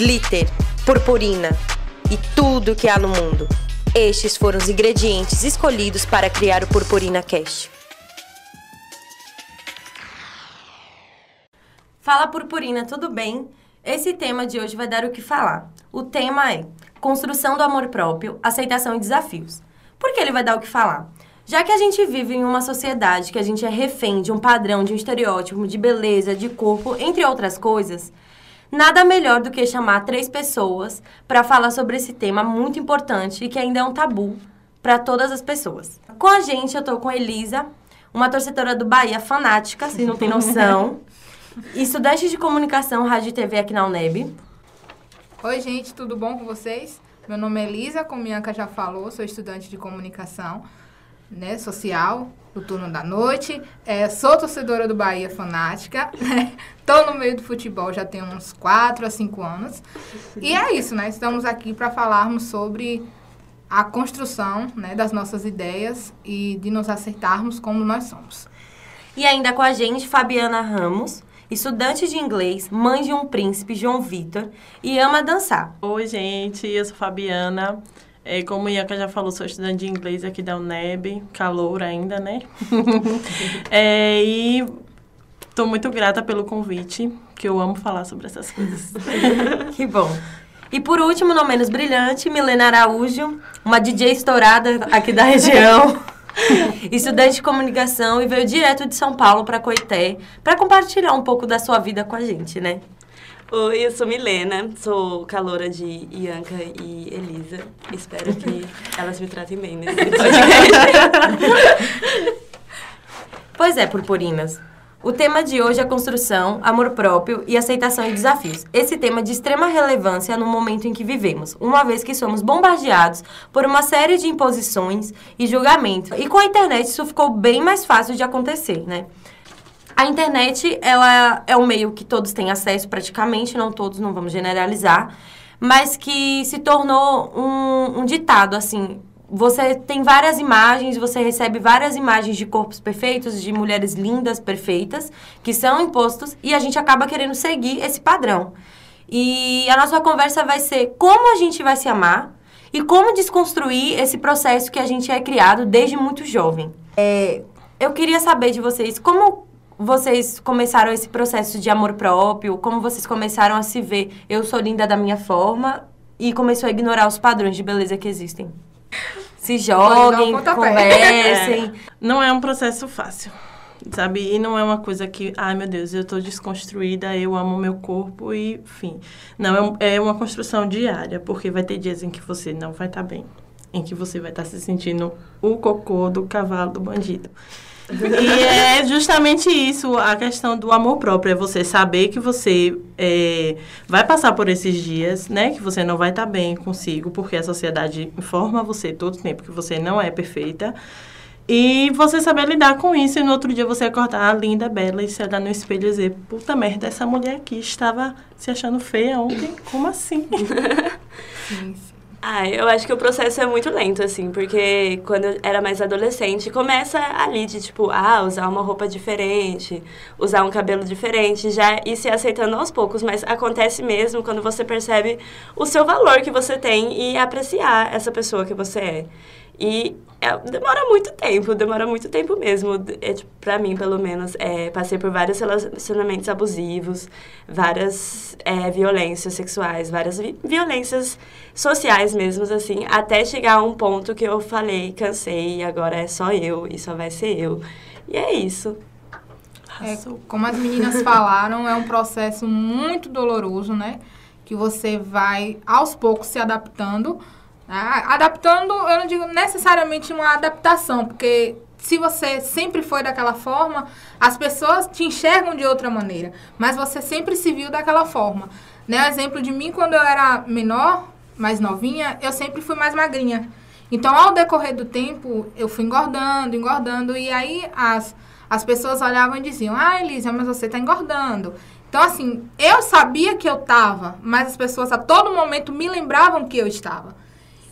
glitter, purpurina e tudo que há no mundo. Estes foram os ingredientes escolhidos para criar o Purpurina Cast. Fala Purpurina, tudo bem? Esse tema de hoje vai dar o que falar. O tema é Construção do amor próprio, aceitação e desafios. Por que ele vai dar o que falar? Já que a gente vive em uma sociedade que a gente é refém de um padrão, de um estereótipo de beleza, de corpo, entre outras coisas, nada melhor do que chamar três pessoas para falar sobre esse tema muito importante e que ainda é um tabu para todas as pessoas. Com a gente, eu tô com Elisa, uma torcedora do Bahia fanática, vocês não têm noção. Estudante de comunicação, rádio e TV aqui na UNEB. Oi, gente, tudo bom com vocês? Meu nome é Elisa, como Bianca já falou, sou estudante de comunicação né, social do turno da noite. É, sou torcedora do Bahia fanática, né? Tô no meio do futebol já tem uns 4 a 5 anos. E é isso, né? Estamos aqui para falarmos sobre a construção né, das nossas ideias e de nos aceitarmos como nós somos. E ainda com a gente, Fabiana Ramos, estudante de inglês, mãe de um príncipe, João Vitor, e ama dançar. Oi, gente, eu sou Fabiana. É, como a Ianca já falou, sou estudante de inglês aqui da UNEB, calor ainda, né? é, e estou muito grata pelo convite, que eu amo falar sobre essas coisas. que bom. E por último, não menos brilhante, Milena Araújo, uma DJ estourada aqui da região. estudante de comunicação e veio direto de São Paulo para Coité para compartilhar um pouco da sua vida com a gente, né? Oi, eu sou Milena, sou caloura de Ianca e Elisa. Espero que elas me tratem bem nesse podcast. pois é, purpurinas. O tema de hoje é construção, amor próprio e aceitação e desafios. Esse tema é de extrema relevância no momento em que vivemos, uma vez que somos bombardeados por uma série de imposições e julgamentos. E com a internet isso ficou bem mais fácil de acontecer, né? A internet, ela é um meio que todos têm acesso praticamente, não todos, não vamos generalizar, mas que se tornou um, um ditado, assim, você tem várias imagens, você recebe várias imagens de corpos perfeitos, de mulheres lindas, perfeitas, que são impostos, e a gente acaba querendo seguir esse padrão. E a nossa conversa vai ser como a gente vai se amar e como desconstruir esse processo que a gente é criado desde muito jovem. É, eu queria saber de vocês como vocês começaram esse processo de amor próprio, como vocês começaram a se ver, eu sou linda da minha forma, e começou a ignorar os padrões de beleza que existem. Se joguem, conversem. Não é um processo fácil, sabe? E não é uma coisa que, ai meu Deus, eu tô desconstruída, eu amo meu corpo e, enfim. Não, é, é uma construção diária, porque vai ter dias em que você não vai estar tá bem, em que você vai estar tá se sentindo o cocô do cavalo do bandido. E é justamente isso, a questão do amor próprio. É você saber que você é, vai passar por esses dias, né? Que você não vai estar tá bem consigo, porque a sociedade informa você todo tempo que você não é perfeita. E você saber lidar com isso e no outro dia você acordar linda, bela e se olhar no espelho e dizer, puta merda, essa mulher aqui estava se achando feia ontem, como assim? sim, sim. Ah, eu acho que o processo é muito lento, assim, porque quando eu era mais adolescente, começa ali de, tipo, ah, usar uma roupa diferente, usar um cabelo diferente, já ir se aceitando aos poucos, mas acontece mesmo quando você percebe o seu valor que você tem e apreciar essa pessoa que você é. E é, demora muito tempo, demora muito tempo mesmo. É, tipo, pra mim, pelo menos, é, passei por vários relacionamentos abusivos, várias é, violências sexuais, várias vi violências sociais mesmo, assim, até chegar a um ponto que eu falei, cansei, agora é só eu, e só vai ser eu. E é isso. É, como as meninas falaram, é um processo muito doloroso, né? Que você vai, aos poucos, se adaptando adaptando, eu não digo necessariamente uma adaptação, porque se você sempre foi daquela forma, as pessoas te enxergam de outra maneira, mas você sempre se viu daquela forma. Né? exemplo de mim, quando eu era menor, mais novinha, eu sempre fui mais magrinha. Então, ao decorrer do tempo, eu fui engordando, engordando, e aí as, as pessoas olhavam e diziam, ah, Elisa, mas você está engordando. Então, assim, eu sabia que eu estava, mas as pessoas a todo momento me lembravam que eu estava.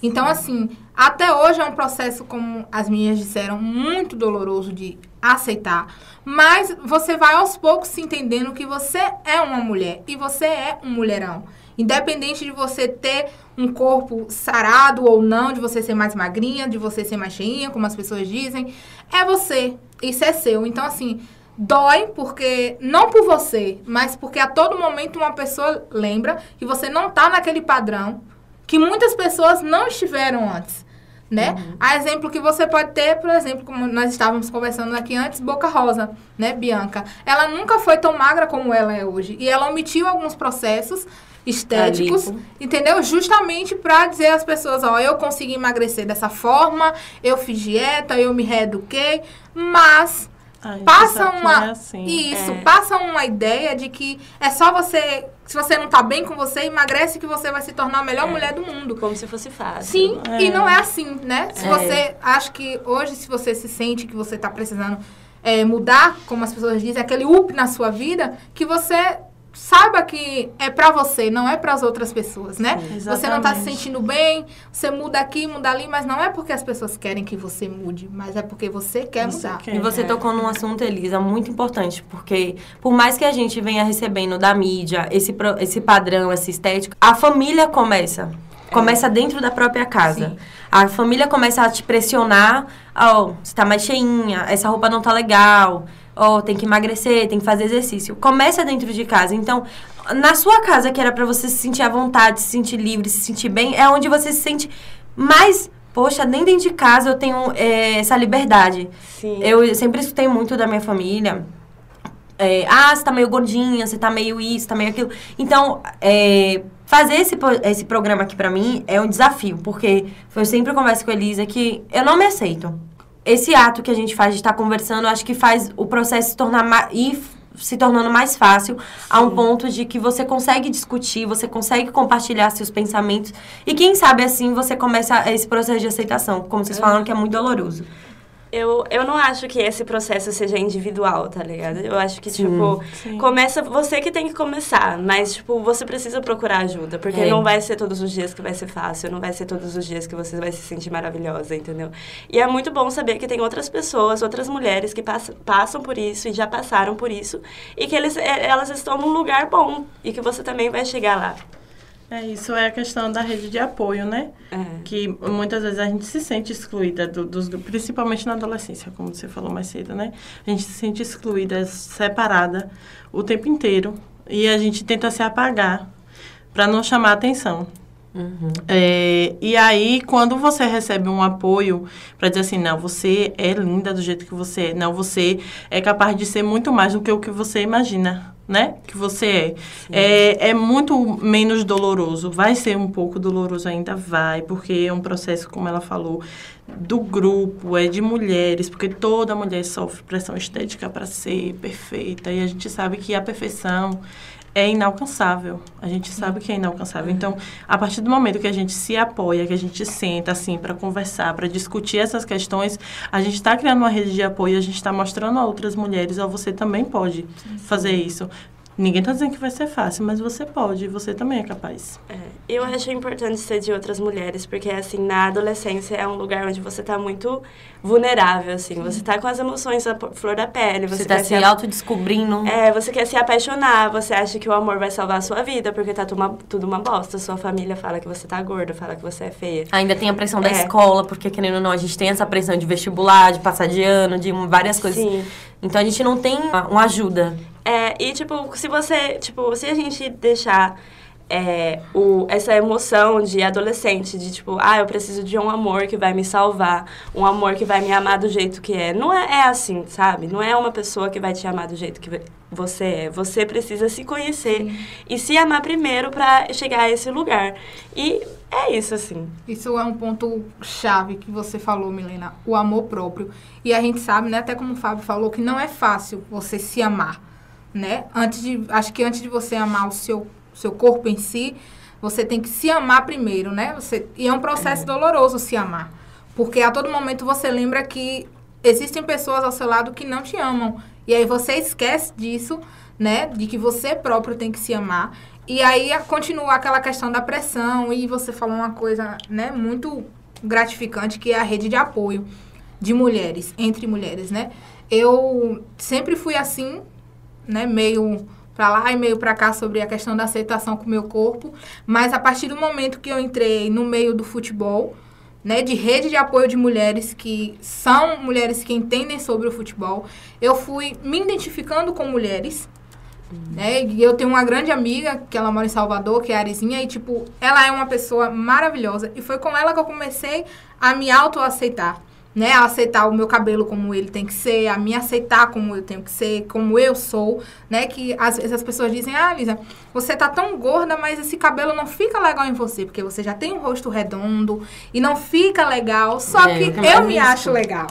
Então, assim, até hoje é um processo, como as minhas disseram, muito doloroso de aceitar. Mas você vai aos poucos se entendendo que você é uma mulher e você é um mulherão. Independente de você ter um corpo sarado ou não, de você ser mais magrinha, de você ser mais cheinha, como as pessoas dizem, é você. Isso é seu. Então, assim, dói porque não por você, mas porque a todo momento uma pessoa lembra que você não tá naquele padrão que muitas pessoas não estiveram antes. Né? Uhum. A exemplo que você pode ter, por exemplo, como nós estávamos conversando aqui antes, Boca Rosa, né, Bianca? Ela nunca foi tão magra como ela é hoje. E ela omitiu alguns processos estéticos, entendeu? Justamente para dizer às pessoas, ó, eu consegui emagrecer dessa forma, eu fiz dieta, eu me reeduquei, mas Ai, passa uma é assim. isso, é. passa uma ideia de que é só você, se você não tá bem com você, emagrece que você vai se tornar a melhor é. mulher do mundo. Como se fosse fácil. Sim, e não é assim, né? Se é. você acha que hoje se você se sente que você tá precisando é, mudar, como as pessoas dizem, aquele up na sua vida, que você saiba que é para você, não é para as outras pessoas, né? Sim, você não está se sentindo bem, você muda aqui, muda ali, mas não é porque as pessoas querem que você mude, mas é porque você quer você mudar. Quer, e você é. tocou num assunto, Elisa, muito importante, porque por mais que a gente venha recebendo da mídia esse, esse padrão, essa estética, a família começa. É. Começa dentro da própria casa. Sim. A família começa a te pressionar, oh, você tá mais cheinha, essa roupa não tá legal, oh, tem que emagrecer, tem que fazer exercício. Começa dentro de casa. Então, na sua casa, que era para você se sentir à vontade, se sentir livre, se sentir bem, é onde você se sente mais. Poxa, nem dentro de casa eu tenho é, essa liberdade. Sim. Eu sempre escutei muito da minha família. É, ah, você tá meio gordinha, você tá meio isso, tá meio aquilo. Então, é, fazer esse, esse programa aqui pra mim é um desafio, porque eu sempre converso com a Elisa que eu não me aceito esse ato que a gente faz de estar conversando, acho que faz o processo se tornar mais, ir se tornando mais fácil Sim. a um ponto de que você consegue discutir, você consegue compartilhar seus pensamentos e quem sabe assim você começa esse processo de aceitação, como vocês é. falaram que é muito doloroso. Eu, eu não acho que esse processo seja individual, tá ligado? Eu acho que, sim, tipo, sim. começa você que tem que começar, mas, tipo, você precisa procurar ajuda, porque é. não vai ser todos os dias que vai ser fácil, não vai ser todos os dias que você vai se sentir maravilhosa, entendeu? E é muito bom saber que tem outras pessoas, outras mulheres que pass passam por isso e já passaram por isso, e que eles, é, elas estão num lugar bom, e que você também vai chegar lá. É, isso é a questão da rede de apoio, né? É. Que muitas vezes a gente se sente excluída do, dos principalmente na adolescência, como você falou mais cedo, né? A gente se sente excluída, separada o tempo inteiro e a gente tenta se apagar para não chamar atenção. Uhum. É, e aí, quando você recebe um apoio para dizer assim, não, você é linda do jeito que você é, não, você é capaz de ser muito mais do que o que você imagina né? Que você é. é. É muito menos doloroso. Vai ser um pouco doloroso ainda, vai, porque é um processo, como ela falou, do grupo, é de mulheres, porque toda mulher sofre pressão estética para ser perfeita. E a gente sabe que a perfeição é inalcançável. A gente sabe que é inalcançável. Então, a partir do momento que a gente se apoia, que a gente senta assim para conversar, para discutir essas questões, a gente está criando uma rede de apoio, a gente está mostrando a outras mulheres, ó, você também pode fazer isso. Ninguém está dizendo que vai ser fácil, mas você pode, você também é capaz. É, eu acho importante ser de outras mulheres, porque, assim, na adolescência é um lugar onde você está muito vulnerável, assim. Você está com as emoções à flor da pele. Você está se, se autodescobrindo. É, você quer se apaixonar, você acha que o amor vai salvar a sua vida, porque tá tudo uma, tudo uma bosta. Sua família fala que você tá gorda, fala que você é feia. Ainda tem a pressão da é. escola, porque, querendo ou não, a gente tem essa pressão de vestibular, de passar de ano, de várias coisas. Sim. Então, a gente não tem uma, uma ajuda. É, e tipo, se você, tipo, se a gente deixar é, o, essa emoção de adolescente, de tipo, ah, eu preciso de um amor que vai me salvar, um amor que vai me amar do jeito que é. Não é, é assim, sabe? Não é uma pessoa que vai te amar do jeito que você é. Você precisa se conhecer Sim. e se amar primeiro para chegar a esse lugar. E é isso, assim. Isso é um ponto chave que você falou, Milena, o amor próprio. E a gente sabe, né, até como o Fábio falou, que não é fácil você se amar né? Antes de, acho que antes de você amar o seu, seu corpo em si, você tem que se amar primeiro, né? Você, e é um processo é. doloroso se amar. Porque a todo momento você lembra que existem pessoas ao seu lado que não te amam. E aí você esquece disso, né? De que você próprio tem que se amar. E aí continua aquela questão da pressão. E você falou uma coisa, né? Muito gratificante, que é a rede de apoio de mulheres, entre mulheres, né? Eu sempre fui assim, né, meio para lá e meio para cá sobre a questão da aceitação com o meu corpo, mas a partir do momento que eu entrei no meio do futebol, né, de rede de apoio de mulheres que são mulheres que entendem sobre o futebol, eu fui me identificando com mulheres, né? E eu tenho uma grande amiga que ela mora em Salvador, que é a Arizinha, e tipo, ela é uma pessoa maravilhosa e foi com ela que eu comecei a me autoaceitar né? A aceitar o meu cabelo como ele tem que ser, a me aceitar como eu tenho que ser, como eu sou, né? Que às vezes as pessoas dizem, ah, Lisa, você tá tão gorda, mas esse cabelo não fica legal em você, porque você já tem um rosto redondo e não fica legal. Só é, que eu me isso. acho legal.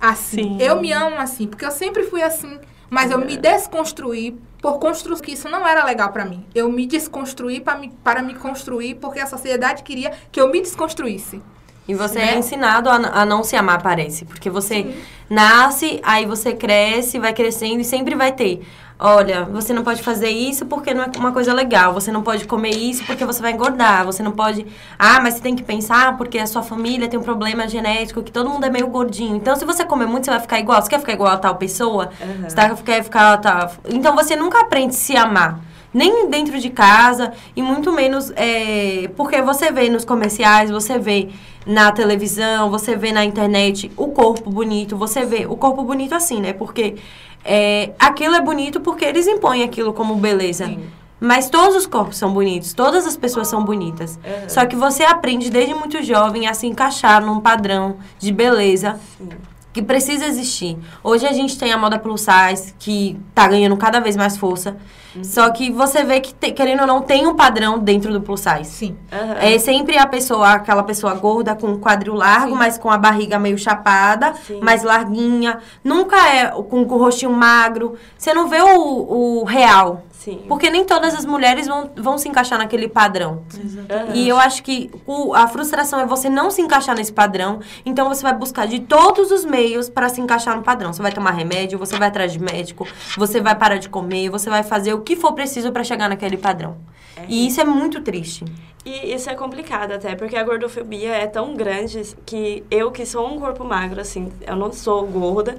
Assim. Sim. Eu me amo assim, porque eu sempre fui assim. Mas é. eu me desconstruí por construir que isso não era legal para mim. Eu me desconstruí para me, para me construir porque a sociedade queria que eu me desconstruísse. E você né? é ensinado a, a, não se amar, parece. Porque você Sim. nasce, aí você cresce, vai crescendo e sempre vai ter. Olha, você não pode fazer isso porque não é uma coisa legal. Você não pode comer isso porque você vai engordar. Você não pode. Ah, mas você tem que pensar porque a sua família tem um problema genético, que todo mundo é meio gordinho. Então, se você comer muito, você vai ficar igual. Você quer ficar igual a tal pessoa? Uhum. Você tá, quer ficar tal. Então, você nunca aprende a se amar nem dentro de casa e muito menos é, porque você vê nos comerciais, você vê na televisão, você vê na internet o corpo bonito, você vê o corpo bonito assim, né? Porque é, aquilo é bonito porque eles impõem aquilo como beleza. Sim. Mas todos os corpos são bonitos, todas as pessoas são bonitas. Uhum. Só que você aprende desde muito jovem a se encaixar num padrão de beleza Sim. que precisa existir. Hoje a gente tem a moda plus size, que tá ganhando cada vez mais força. Uhum. Só que você vê que, te, querendo ou não, tem um padrão dentro do plus size. Sim. Uhum. É sempre a pessoa, aquela pessoa gorda com o quadril largo, Sim. mas com a barriga meio chapada, Sim. mais larguinha. Nunca é com, com o rostinho magro. Você não vê o, o real. Sim. Porque nem todas as mulheres vão, vão se encaixar naquele padrão. Exatamente. E eu acho que o, a frustração é você não se encaixar nesse padrão. Então você vai buscar de todos os meios para se encaixar no padrão. Você vai tomar remédio, você vai atrás de médico, você vai parar de comer, você vai fazer o que for preciso para chegar naquele padrão. É. E isso é muito triste. E isso é complicado até, porque a gordofobia é tão grande que eu que sou um corpo magro, assim, eu não sou gorda,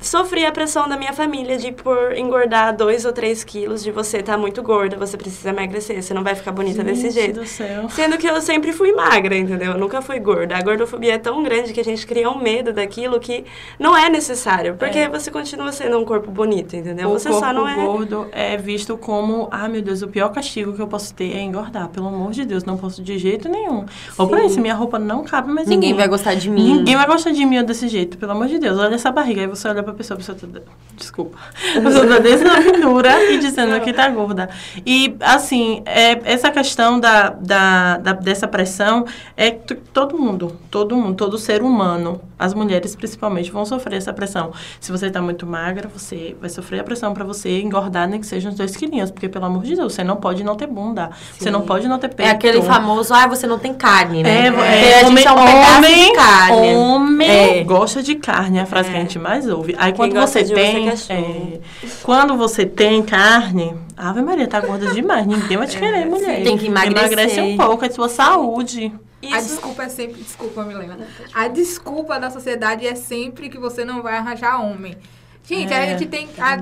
sofri a pressão da minha família de por engordar dois ou três quilos, de você estar tá muito gorda, você precisa emagrecer, você não vai ficar bonita Gente desse jeito. Do céu. Sendo que eu sempre fui magra, entendeu? Eu nunca fui gorda. A gordofobia é tão grande que a gente cria um medo daquilo que não é necessário, porque é. você continua sendo um corpo bonito, entendeu? O você corpo só não é gordo é visto como, ah, meu Deus, o pior castigo que eu posso ter é engordar. Pelo amor de Deus, não posso de jeito nenhum. Ou por isso, minha roupa não cabe mais Ninguém vai gostar de mim. Ninguém vai gostar de mim desse jeito, pelo amor de Deus. Olha essa barriga, aí você olha pra pessoa, a pessoa tá Desculpa. A pessoa tá desse na pintura e dizendo que tá gorda. E, assim, é, essa questão da, da, da, dessa pressão é que todo mundo, todo mundo, todo ser humano, as mulheres principalmente, vão sofrer essa pressão. Se você tá muito magra, você vai sofrer a pressão para você engordar, nem que sejam uns dois quilinhos. Porque, pelo amor de Deus, você não pode não ter bunda. Sim. Você não pode não ter peito. É aquele famoso, ah, você não tem carne, né? É, é, é homem, é um homem, homem é. gosta de carne, é a frase que a é. gente mais ouve. Aí, quando você tem é, quando você tem carne, Ave Maria, tá gorda demais. Ninguém vai te é, querer, mulher. Tem que emagrecer. Emagrece um pouco, é sua saúde. Isso. A desculpa é sempre. Desculpa, Milena. A desculpa da sociedade é sempre que você não vai arranjar homem. Gente, é, a gente tem. A,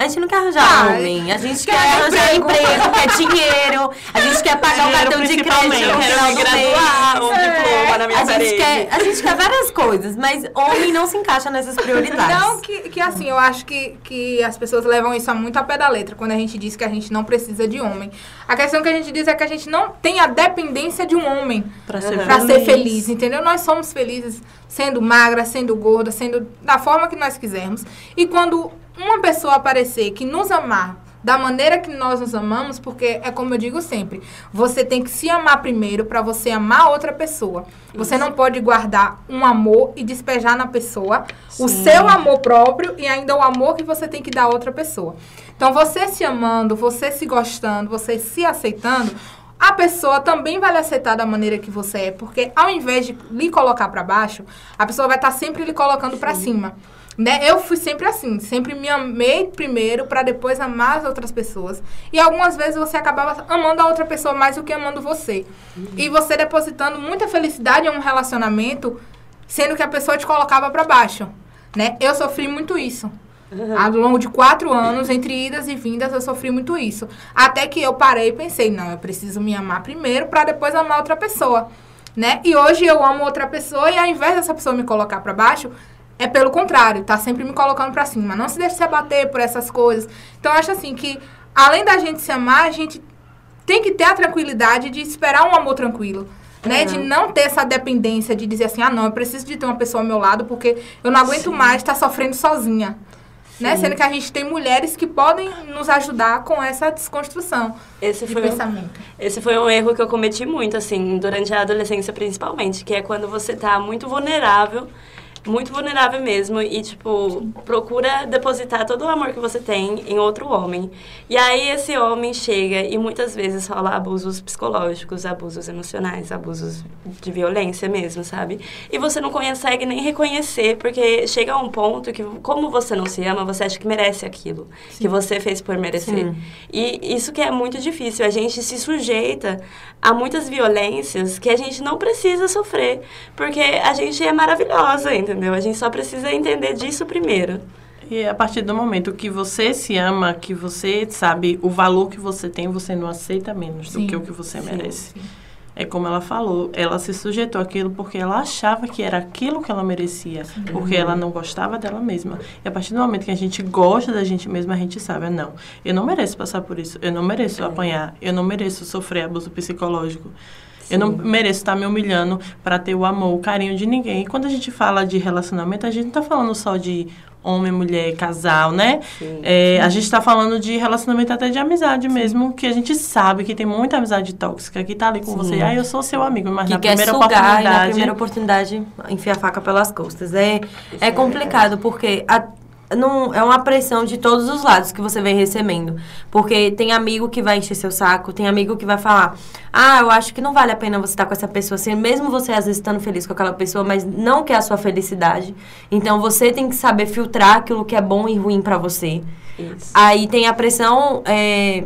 a gente não quer arranjar ah, homem. A gente quer, quer arranjar emprego, quer dinheiro. A gente quer pagar o cartão de crédito no final do graduar, um é. diploma na minha a gente, quer, a gente quer várias coisas, mas homem não se encaixa nessas prioridades. Não, que, que assim, eu acho que, que as pessoas levam isso muito a pé da letra, quando a gente diz que a gente não precisa de homem. A questão que a gente diz é que a gente não tem a dependência de um homem para ser, feliz. ser feliz, entendeu? Nós somos felizes sendo magra, sendo gorda, sendo da forma que nós quisermos. E quando uma pessoa aparecer que nos amar da maneira que nós nos amamos, porque é como eu digo sempre, você tem que se amar primeiro para você amar outra pessoa. Isso. Você não pode guardar um amor e despejar na pessoa Sim. o seu amor próprio e ainda o amor que você tem que dar a outra pessoa. Então, você se amando, você se gostando, você se aceitando, a pessoa também vai lhe aceitar da maneira que você é, porque ao invés de lhe colocar para baixo, a pessoa vai estar tá sempre lhe colocando para cima. Né? Eu fui sempre assim, sempre me amei primeiro para depois amar as outras pessoas. E algumas vezes você acabava amando a outra pessoa mais do que amando você. Uhum. E você depositando muita felicidade em um relacionamento, sendo que a pessoa te colocava para baixo, né? Eu sofri muito isso. Uhum. Ao longo de quatro anos, entre idas e vindas, eu sofri muito isso. Até que eu parei e pensei, não, eu preciso me amar primeiro para depois amar outra pessoa, né? E hoje eu amo outra pessoa e ao invés dessa pessoa me colocar para baixo, é pelo contrário, tá sempre me colocando para cima. Não se deixe se abater por essas coisas. Então, acho assim que, além da gente se amar, a gente tem que ter a tranquilidade de esperar um amor tranquilo. Né? Uhum. De não ter essa dependência de dizer assim, ah, não, eu preciso de ter uma pessoa ao meu lado porque eu não aguento Sim. mais estar sofrendo sozinha né? Sendo que a gente tem mulheres que podem nos ajudar com essa desconstrução esse de foi pensamento. Um, esse foi um erro que eu cometi muito, assim, durante a adolescência principalmente, que é quando você está muito vulnerável muito vulnerável mesmo e, tipo, procura depositar todo o amor que você tem em outro homem. E aí esse homem chega e muitas vezes rola abusos psicológicos, abusos emocionais, abusos de violência mesmo, sabe? E você não consegue nem reconhecer, porque chega a um ponto que, como você não se ama, você acha que merece aquilo Sim. que você fez por merecer. Sim. E isso que é muito difícil, a gente se sujeita a muitas violências que a gente não precisa sofrer, porque a gente é maravilhosa, entendeu? Entendeu? A gente só precisa entender disso primeiro. E a partir do momento que você se ama, que você sabe o valor que você tem, você não aceita menos sim, do que o que você sim, merece. Sim. É como ela falou, ela se sujeitou àquilo porque ela achava que era aquilo que ela merecia, porque ela não gostava dela mesma. E a partir do momento que a gente gosta da gente mesma, a gente sabe, não, eu não mereço passar por isso, eu não mereço é. apanhar, eu não mereço sofrer abuso psicológico. Eu não mereço estar me humilhando para ter o amor, o carinho de ninguém. E quando a gente fala de relacionamento, a gente não está falando só de homem, mulher, casal, né? Sim, é, sim. A gente está falando de relacionamento até de amizade sim. mesmo, que a gente sabe que tem muita amizade tóxica que tá ali com você. Ah, eu sou seu amigo, mas que na quer primeira sugar, oportunidade... Na primeira oportunidade, enfia a faca pelas costas. É, é complicado, porque... A, não, é uma pressão de todos os lados que você vem recebendo. Porque tem amigo que vai encher seu saco, tem amigo que vai falar: Ah, eu acho que não vale a pena você estar com essa pessoa assim, mesmo você às vezes estando feliz com aquela pessoa, mas não quer a sua felicidade. Então você tem que saber filtrar aquilo que é bom e ruim para você. Isso. Aí tem a pressão. É,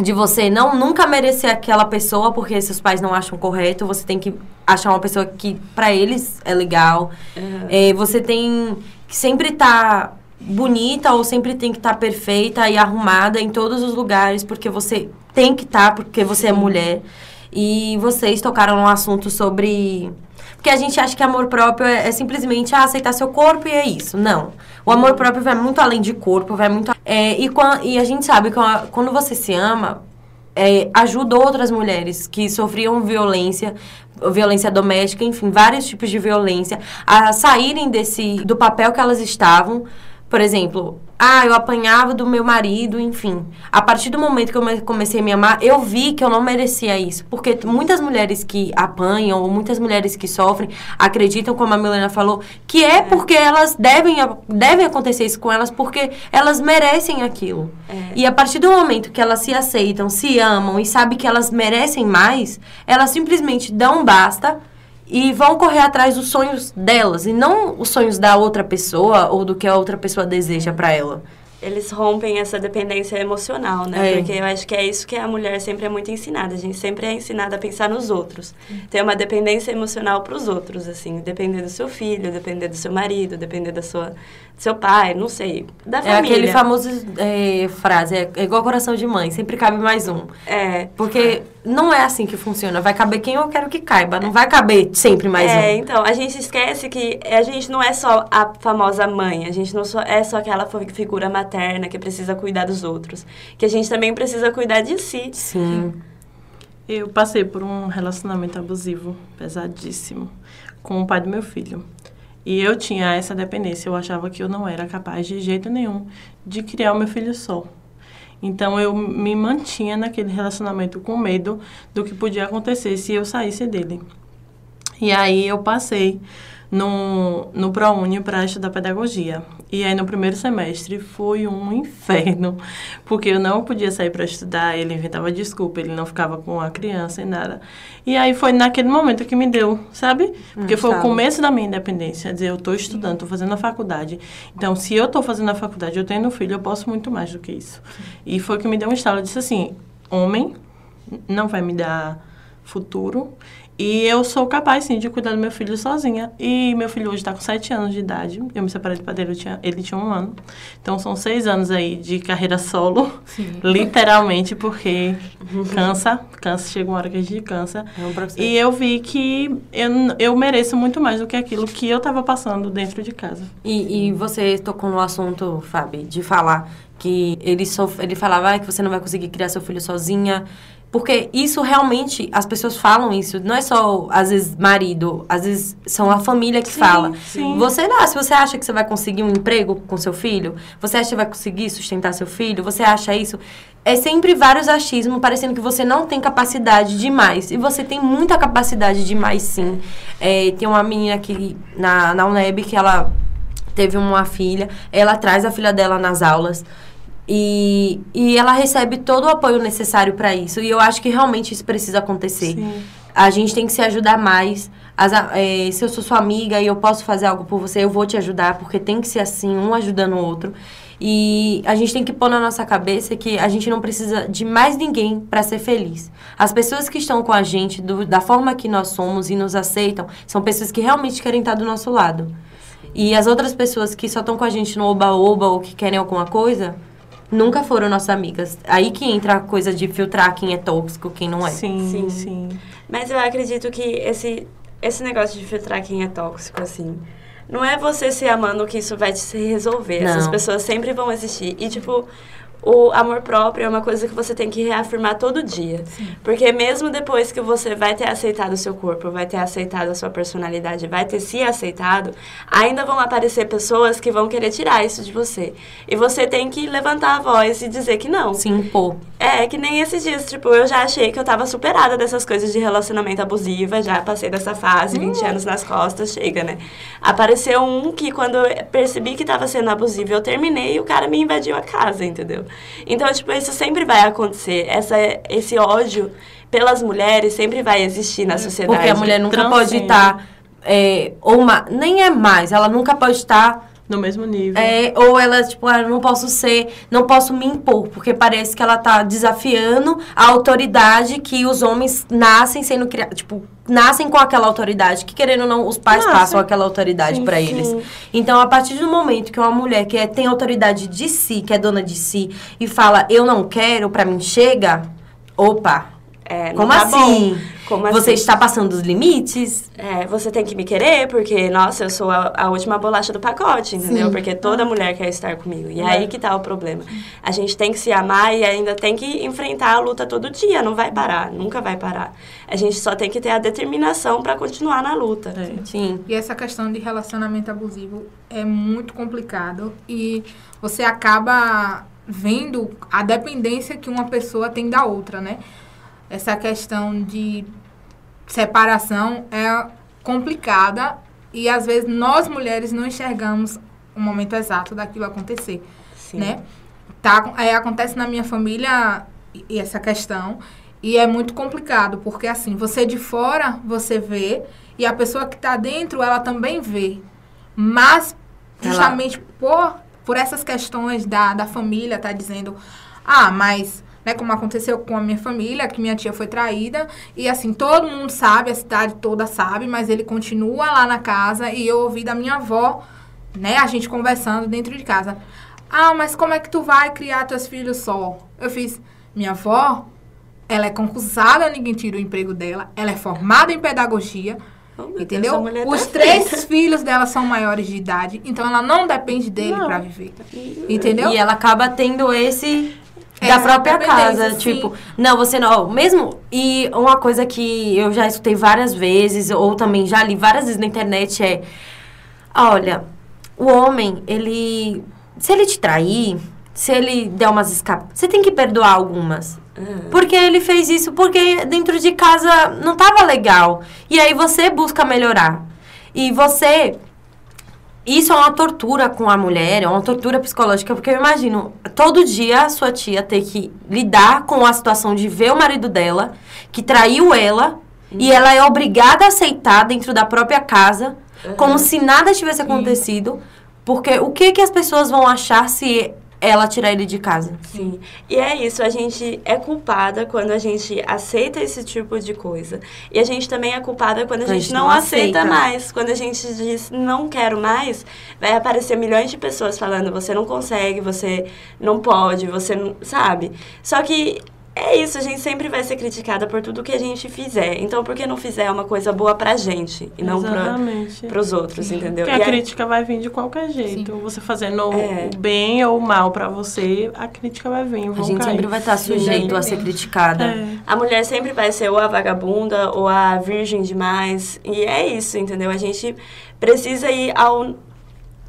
de você não nunca merecer aquela pessoa porque seus pais não acham correto, você tem que achar uma pessoa que para eles é legal. Uhum. É, você tem que sempre estar tá bonita ou sempre tem que estar tá perfeita e arrumada em todos os lugares, porque você tem que estar, tá, porque você é mulher. E vocês tocaram um assunto sobre. Porque a gente acha que amor próprio é, é simplesmente ah, aceitar seu corpo e é isso. Não. O amor próprio vai muito além de corpo, vai muito. É, e, e a gente sabe que quando você se ama, é, ajuda outras mulheres que sofriam violência, violência doméstica, enfim, vários tipos de violência, a saírem desse do papel que elas estavam por exemplo, ah, eu apanhava do meu marido, enfim. A partir do momento que eu comecei a me amar, eu vi que eu não merecia isso. Porque muitas mulheres que apanham, ou muitas mulheres que sofrem, acreditam, como a Milena falou, que é, é. porque elas devem, devem acontecer isso com elas, porque elas merecem aquilo. É. E a partir do momento que elas se aceitam, se amam e sabem que elas merecem mais, elas simplesmente dão basta e vão correr atrás dos sonhos delas e não os sonhos da outra pessoa ou do que a outra pessoa deseja para ela eles rompem essa dependência emocional, né? É. Porque eu acho que é isso que a mulher sempre é muito ensinada. A gente sempre é ensinada a pensar nos outros. Ter uma dependência emocional para os outros, assim. Depender do seu filho, depender do seu marido, depender da sua, seu pai, não sei. Da é família. É aquele famoso é, frase, é, é, igual coração de mãe, sempre cabe mais um. É. Porque não é assim que funciona. Vai caber quem eu quero que caiba. Não vai caber sempre mais é, um. É, então, a gente esquece que a gente não é só a famosa mãe. A gente não é só aquela figura materna materna, que precisa cuidar dos outros. Que a gente também precisa cuidar de si. Sim. Eu passei por um relacionamento abusivo pesadíssimo com o pai do meu filho. E eu tinha essa dependência. Eu achava que eu não era capaz de jeito nenhum de criar o meu filho só. Então eu me mantinha naquele relacionamento com medo do que podia acontecer se eu saísse dele. E aí eu passei no, no ProUni para estudar pedagogia. E aí no primeiro semestre foi um inferno, porque eu não podia sair para estudar, ele inventava desculpa, ele não ficava com a criança e nada. E aí foi naquele momento que me deu, sabe? Porque hum, foi sabe. o começo da minha independência, dizer, eu estou estudando, estou fazendo a faculdade. Então, se eu estou fazendo a faculdade, eu tenho um filho, eu posso muito mais do que isso. E foi que me deu um estalo, eu disse assim, homem não vai me dar futuro E eu sou capaz, sim, de cuidar do meu filho sozinha. E meu filho hoje está com sete anos de idade. Eu me separei do pai dele, tinha, ele tinha um ano. Então, são seis anos aí de carreira solo. Sim. Literalmente, porque cansa. Cansa, chega uma hora que a gente cansa. É um e eu vi que eu, eu mereço muito mais do que aquilo que eu estava passando dentro de casa. E, e você tocou no assunto, Fábio, de falar que ele, sof... ele falava ah, que você não vai conseguir criar seu filho sozinha porque isso realmente, as pessoas falam isso. Não é só, às vezes, marido. Às vezes, são a família que sim, fala. Sim. Você não, se você acha que você vai conseguir um emprego com seu filho, você acha que vai conseguir sustentar seu filho, você acha isso... É sempre vários achismos, parecendo que você não tem capacidade demais. E você tem muita capacidade demais, sim. É, tem uma menina aqui na, na UNEB que ela teve uma filha. Ela traz a filha dela nas aulas. E, e ela recebe todo o apoio necessário para isso. E eu acho que realmente isso precisa acontecer. Sim. A gente tem que se ajudar mais. As, é, se eu sou sua amiga e eu posso fazer algo por você, eu vou te ajudar, porque tem que ser assim, um ajudando o outro. E a gente tem que pôr na nossa cabeça que a gente não precisa de mais ninguém para ser feliz. As pessoas que estão com a gente, do, da forma que nós somos e nos aceitam, são pessoas que realmente querem estar do nosso lado. E as outras pessoas que só estão com a gente no oba-oba ou que querem alguma coisa, nunca foram nossas amigas. Aí que entra a coisa de filtrar quem é tóxico, quem não é. Sim, sim. sim. Mas eu acredito que esse, esse negócio de filtrar quem é tóxico, assim, não é você se amando que isso vai te resolver. Não. Essas pessoas sempre vão existir. E, tipo, o amor próprio é uma coisa que você tem que reafirmar todo dia. Sim. Porque mesmo depois que você vai ter aceitado o seu corpo, vai ter aceitado a sua personalidade, vai ter se aceitado, ainda vão aparecer pessoas que vão querer tirar isso de você. E você tem que levantar a voz e dizer que não. Se impor. É, que nem esses dias, tipo, eu já achei que eu tava superada dessas coisas de relacionamento abusiva, já passei dessa fase, 20 hum. anos nas costas, chega, né? Apareceu um que quando eu percebi que tava sendo abusivo, eu terminei e o cara me invadiu a casa, entendeu? Então, tipo, isso sempre vai acontecer. Essa, esse ódio pelas mulheres sempre vai existir na sociedade. Porque a mulher nunca Transcende. pode estar. É, ou uma, nem é mais, ela nunca pode estar no mesmo nível. É, ou ela, tipo, ah, não posso ser, não posso me impor, porque parece que ela tá desafiando a autoridade que os homens nascem sendo criados, tipo, nascem com aquela autoridade, que querendo ou não, os pais Nossa. passam aquela autoridade para eles. Então, a partir do momento que uma mulher que é, tem autoridade de si, que é dona de si, e fala, eu não quero, para mim chega, opa, é, Como tá assim? Como você assim? está passando dos limites? É, você tem que me querer, porque, nossa, eu sou a, a última bolacha do pacote, entendeu? Sim. Porque toda mulher quer estar comigo. E é. aí que tá o problema. A gente tem que se amar e ainda tem que enfrentar a luta todo dia. Não vai parar, nunca vai parar. A gente só tem que ter a determinação para continuar na luta. É. Sim. E essa questão de relacionamento abusivo é muito complicado. E você acaba vendo a dependência que uma pessoa tem da outra, né? Essa questão de separação é complicada e às vezes nós mulheres não enxergamos o momento exato daquilo acontecer, Sim. né? Tá, é, acontece na minha família e essa questão e é muito complicado porque assim você de fora você vê e a pessoa que está dentro ela também vê, mas justamente ela... por por essas questões da, da família tá dizendo ah mas né? Como aconteceu com a minha família, que minha tia foi traída. E assim, todo mundo sabe, a cidade toda sabe, mas ele continua lá na casa e eu ouvi da minha avó, né? A gente conversando dentro de casa. Ah, mas como é que tu vai criar teus filhos só? Eu fiz, minha avó, ela é concursada, ninguém tira o emprego dela, ela é formada em pedagogia. Oh, entendeu? Deus, Os tá três feita. filhos dela são maiores de idade, então ela não depende dele para viver. Entendeu? E ela acaba tendo esse da própria casa. Tipo, não, você não. Mesmo. E uma coisa que eu já escutei várias vezes, ou também já li várias vezes na internet é. Olha, o homem, ele. Se ele te trair, se ele der umas escapas, você tem que perdoar algumas. Uhum. Porque ele fez isso porque dentro de casa não tava legal. E aí você busca melhorar. E você isso é uma tortura com a mulher, é uma tortura psicológica, porque eu imagino todo dia a sua tia ter que lidar com a situação de ver o marido dela, que traiu ela, uhum. e ela é obrigada a aceitar dentro da própria casa, uhum. como se nada tivesse acontecido, porque o que, que as pessoas vão achar se ela tirar ele de casa. Sim. E é isso, a gente é culpada quando a gente aceita esse tipo de coisa. E a gente também é culpada quando a, gente, não, aceita. aceita. mais. Quando a gente diz não quero mais, vai aparecer milhões de pessoas falando você não consegue, você não pode, você não. Sabe? Só que é isso, a gente sempre vai ser criticada por tudo que a gente fizer. Então, por que não fizer uma coisa boa pra gente e não pra, Exatamente. pros outros, entendeu? Porque E a aí- crítica vai vir de qualquer jeito. Você fazendo É. o bem ou o mal pra você, a crítica vai vir. A gente cair. sempre vai estar sujeito a ser criticada. É. A mulher sempre vai ser ou a vagabunda ou a virgem demais. E é isso, entendeu? A gente precisa ir ao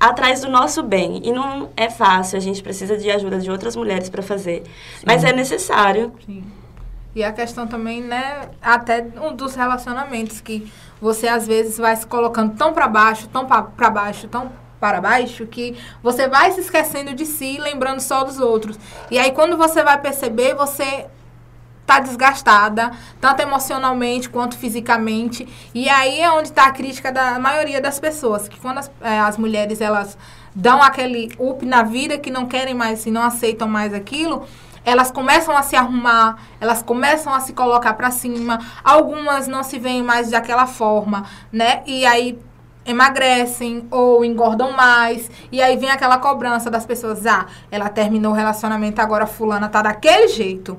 atrás do nosso bem. E não é fácil, a gente precisa de ajuda de outras mulheres para fazer. Mas é necessário. Sim. E a questão também, né, até um dos relacionamentos que você às vezes vai se colocando tão para baixo, tão para baixo, tão para baixo, que você vai se esquecendo de si, lembrando só dos outros. E aí quando você vai perceber, você tá desgastada, tanto emocionalmente quanto fisicamente. E aí é onde está a crítica da maioria das pessoas, que quando as, eh, as mulheres elas dão aquele up na vida que não querem mais e não aceitam mais aquilo, elas começam a se arrumar, elas começam a se colocar para cima. Algumas não se veem mais daquela forma, né? E aí emagrecem ou engordam mais. E aí vem aquela cobrança das pessoas: ah, ela terminou o relacionamento, agora fulana tá daquele jeito.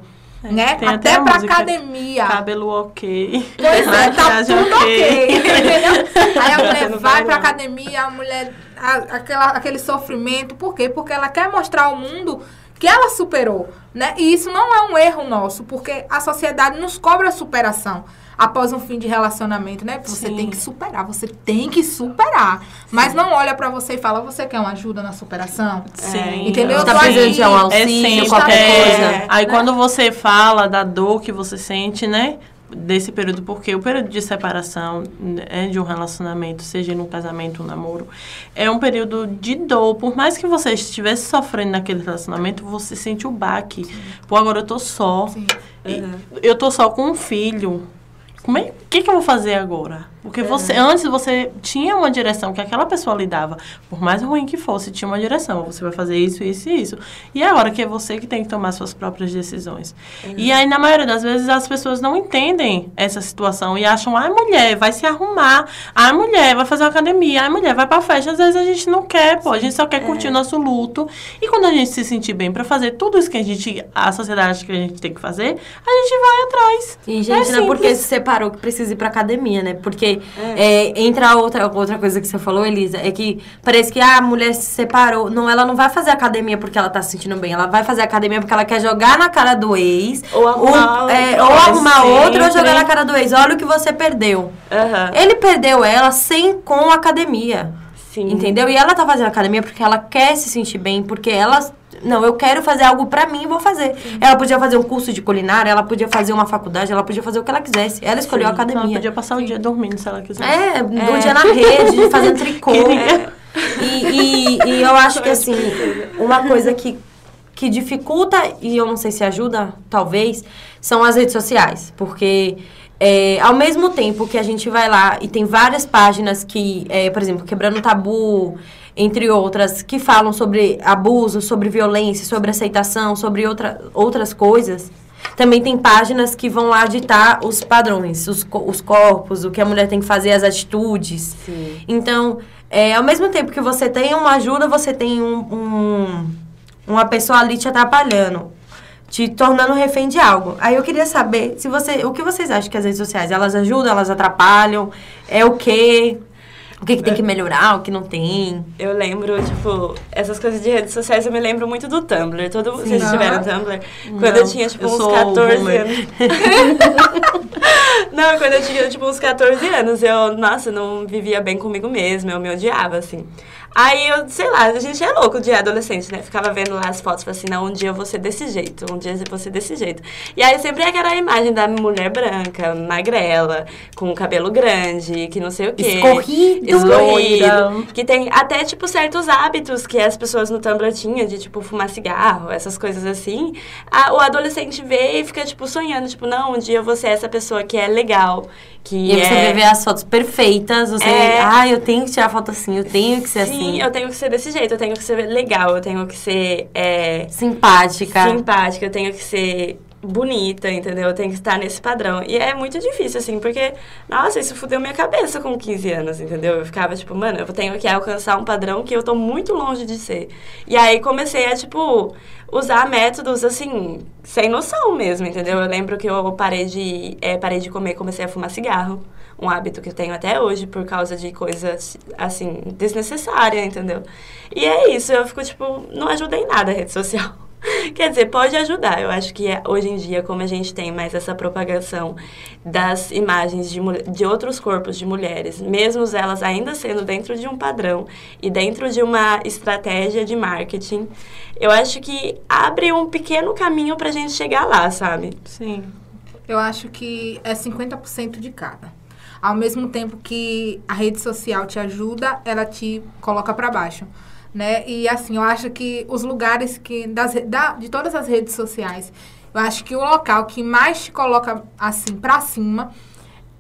Né? tem até Até a pra música, academia. Cabelo ok. Pois é, tá tudo ok. entendeu? Aí a mulher vai vai, pra não. academia, a mulher. a- aquela, aquele sofrimento. Por quê? Porque ela quer mostrar ao mundo que ela superou. Né? E isso não é um erro nosso, porque a sociedade nos cobra superação. Após um fim de relacionamento, né? Você Sim. tem que superar, você tem que superar. Mas não olha pra você e fala, você quer uma ajuda na superação? Sim. Entendeu? Você tá Eu tô precisando aí. de um É auxílio, sempre. qualquer é. coisa. Aí né? quando você fala da dor que você sente, né? Desse período, porque o período de separação né, de um relacionamento, seja num casamento, um namoro, é um período de dor. Por mais que você estivesse sofrendo naquele relacionamento, você sente o baque. Pô, agora eu tô só. Sim. E Eu tô só com um filho. Como é, o que, que eu vou fazer agora? Porque você, antes você tinha uma direção que aquela pessoa lhe dava. Por mais ruim que fosse, tinha uma direção. Você vai fazer isso, isso e isso. E agora que é você que tem que tomar suas próprias decisões. E aí, na maioria das vezes, as pessoas não entendem essa situação e acham, ai, mulher, vai se arrumar. Ai, mulher, vai fazer uma academia. Ai, mulher, vai pra festa. Às vezes a gente não quer, pô. A gente só quer curtir o nosso luto. E quando a gente se sentir bem pra fazer tudo isso que a gente, a sociedade acha que a gente tem que fazer, a gente vai atrás. E, gente, não é porque se separou que precisa ir pra academia, né? Porque é, entra outra, outra coisa que você falou, Elisa, é que parece que ah, a mulher se separou. Não, ela não vai fazer academia porque ela tá se sentindo bem. Ela vai fazer academia porque ela quer jogar na cara do ex. Ou arrumar ou, é, ou arrumar outra ou jogar na cara do ex. Olha o que você perdeu. Aham. Ele perdeu ela sem com a academia. Sim. Entendeu? E ela tá fazendo academia porque ela quer se sentir bem, porque ela. Não, eu quero fazer algo pra mim e vou fazer. Ela podia fazer um curso de culinária, ela podia fazer uma faculdade, ela podia fazer o que ela quisesse. Ela escolheu a Ela academia. podia passar o dia dormindo se ela quiser. É, um dia na rede, fazendo tricô. Queria. E, e, e eu acho que, assim, uma coisa que, que dificulta, e eu não sei se ajuda, talvez, são as redes sociais. Porque, é, ao mesmo tempo que a gente vai lá e tem várias páginas que, é, por exemplo, Quebrando Tabu, entre outras, que falam sobre abuso, sobre violência, sobre aceitação, sobre outra, outras coisas. Também tem páginas que vão lá ditar os padrões, os, os corpos, o que a mulher tem que fazer, as atitudes. Sim. Então, é, ao mesmo tempo que você tem uma ajuda, você tem um, um- uma pessoa ali te atrapalhando, te tornando refém de algo. Aí eu queria saber se você, o que vocês acham que as redes sociais, elas ajudam, elas atrapalham? É o quê? O que, que tem que melhorar, o que não tem? Eu lembro, tipo, essas coisas de redes sociais, eu me lembro muito do Tumblr. Todo, vocês Sim. tiveram Aham. Tumblr? Quando eu tinha, tipo, eu uns sou 14 boomer. anos. não, quando eu tinha, tipo, uns 14 anos, eu, nossa, não vivia bem comigo mesma, eu me odiava, assim. Aí eu, sei lá, a gente é louco de adolescente, né? Ficava vendo lá as fotos, falava assim, não, um dia eu vou ser desse jeito, um dia eu vou ser desse jeito. E aí sempre é aquela imagem da mulher branca, magrela, com o cabelo grande, que não sei o quê. Escorrido. Escorrido. Que tem até, tipo, certos hábitos que as pessoas no Tumblr tinham, de, tipo, fumar cigarro, essas coisas assim. A- o adolescente vê e fica, tipo, sonhando, tipo, não, um dia eu vou ser essa pessoa que é legal, que E aí você é... vai ver as fotos perfeitas, você, É. ah, eu tenho que tirar foto assim, eu tenho que ser assim. Mim, eu tenho que ser desse jeito. Eu tenho que ser legal, eu tenho que ser... É, simpática. Simpática, eu tenho que ser bonita, entendeu? Eu tenho que estar nesse padrão. E é muito difícil, assim, porque, nossa, isso fudeu minha cabeça com 15 anos, entendeu? Eu ficava tipo, mano, eu tenho que alcançar um padrão que eu tô muito longe de ser. E aí comecei a, tipo, usar métodos, assim, sem noção mesmo, entendeu? Eu lembro que eu parei de, é, parei de comer comecei a fumar cigarro. Um hábito que eu tenho até hoje por causa de coisas, assim, desnecessárias, entendeu? E é isso, eu fico, tipo, não ajuda em nada a rede social. Quer dizer, pode ajudar. Eu acho que é, hoje em dia, como a gente tem mais essa propagação das imagens de, de outros corpos de mulheres, mesmo elas ainda sendo dentro de um padrão e dentro de uma estratégia de marketing, eu acho que abre um pequeno caminho para a gente chegar lá, sabe? Sim. Eu acho que é 50% de cada. Ao mesmo tempo que a rede social te ajuda, ela te coloca para baixo né? E assim, eu acho que os lugares que das, da, de todas as redes sociais, eu acho que o local que mais te coloca assim para cima,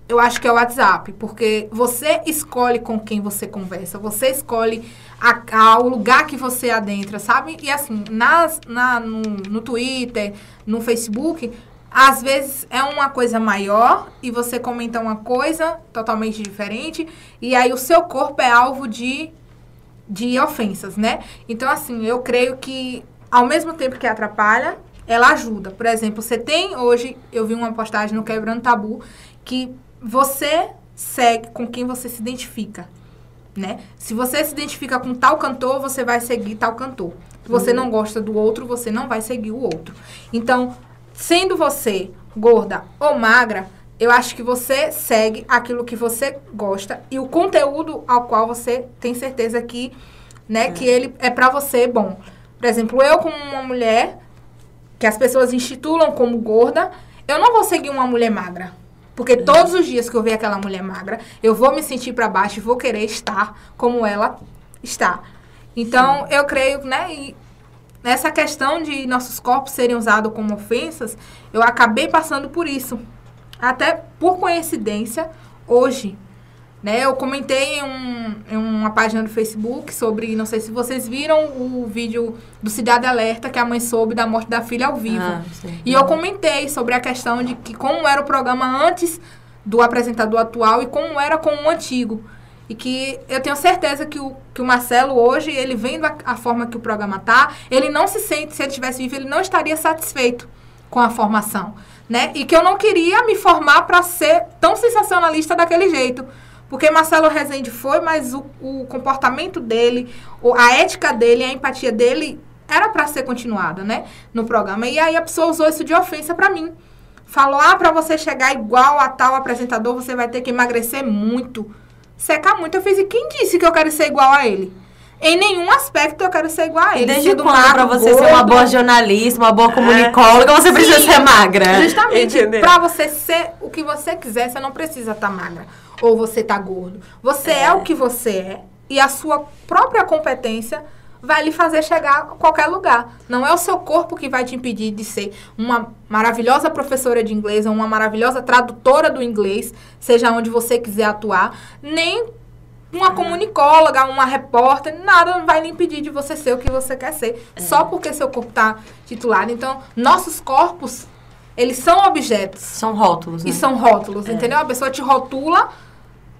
eu acho que é o WhatsApp, porque você escolhe com quem você conversa, você escolhe a, a, o lugar que você adentra, sabe? E assim, nas, na, no, no Twitter, no Facebook, às vezes é uma coisa maior e você comenta uma coisa totalmente diferente, e aí o seu corpo é alvo de de ofensas, né? Então, assim, eu creio que ao mesmo tempo que atrapalha, ela ajuda. Por exemplo, você tem hoje, eu vi uma postagem no Quebrando Tabu, que você segue com quem você se identifica, né? Se você se identifica com tal cantor, você vai seguir tal cantor. Se você uhum. não gosta do outro, você não vai seguir o outro. Então, sendo você gorda ou magra, eu acho que você segue aquilo que você gosta e o conteúdo ao qual você tem certeza que, né, é. que ele é para você bom. Por exemplo, eu como uma mulher que as pessoas institulam como gorda, eu não vou seguir uma mulher magra. Porque é. todos os dias que eu ver aquela mulher magra, eu vou me sentir para baixo e vou querer estar como ela está. Então, Sim. eu creio, né, e nessa questão de nossos corpos serem usados como ofensas, eu acabei passando por isso até por coincidência, hoje, né, eu comentei em, um, em, uma página do Facebook sobre, não sei se vocês viram o vídeo do Cidade Alerta, que a mãe soube da morte da filha ao vivo. Ah, e eu comentei sobre a questão de que como era o programa antes do apresentador atual e como era com o antigo. E que eu tenho certeza que o, que o Marcelo hoje, ele vendo a, a forma que o programa tá, ele não se sente, se ele tivesse vivo, ele não estaria satisfeito com a formação né? E que eu não queria me formar para ser tão sensacionalista daquele jeito. Porque Marcelo Rezende foi, mas o, o comportamento dele, a ética dele, a empatia dele era para ser continuada, né? No programa. E aí a pessoa usou isso de ofensa para mim. Falou: ah, para você chegar igual a tal apresentador, você vai ter que emagrecer muito, secar muito. Eu fiz: e quem disse que eu quero ser igual a ele? Em nenhum aspecto eu quero ser igual a ele. Desde quando, para você gordo, ser uma boa jornalista, uma boa comunicóloga, é. você Sim, precisa ser magra? Justamente. Para você ser o que você quiser, você não precisa estar tá magra. Ou você tá gordo. Você é. é o que você é. E a sua própria competência vai lhe fazer chegar a qualquer lugar. Não é o seu corpo que vai te impedir de ser uma maravilhosa professora de inglês ou uma maravilhosa tradutora do inglês, seja onde você quiser atuar, nem uma comunicóloga, uma repórter, nada vai lhe impedir de você ser o que você quer ser, só porque seu corpo está titulado. Então, nossos corpos, eles são objetos. São rótulos, né? E são rótulos, é. entendeu? A pessoa te rotula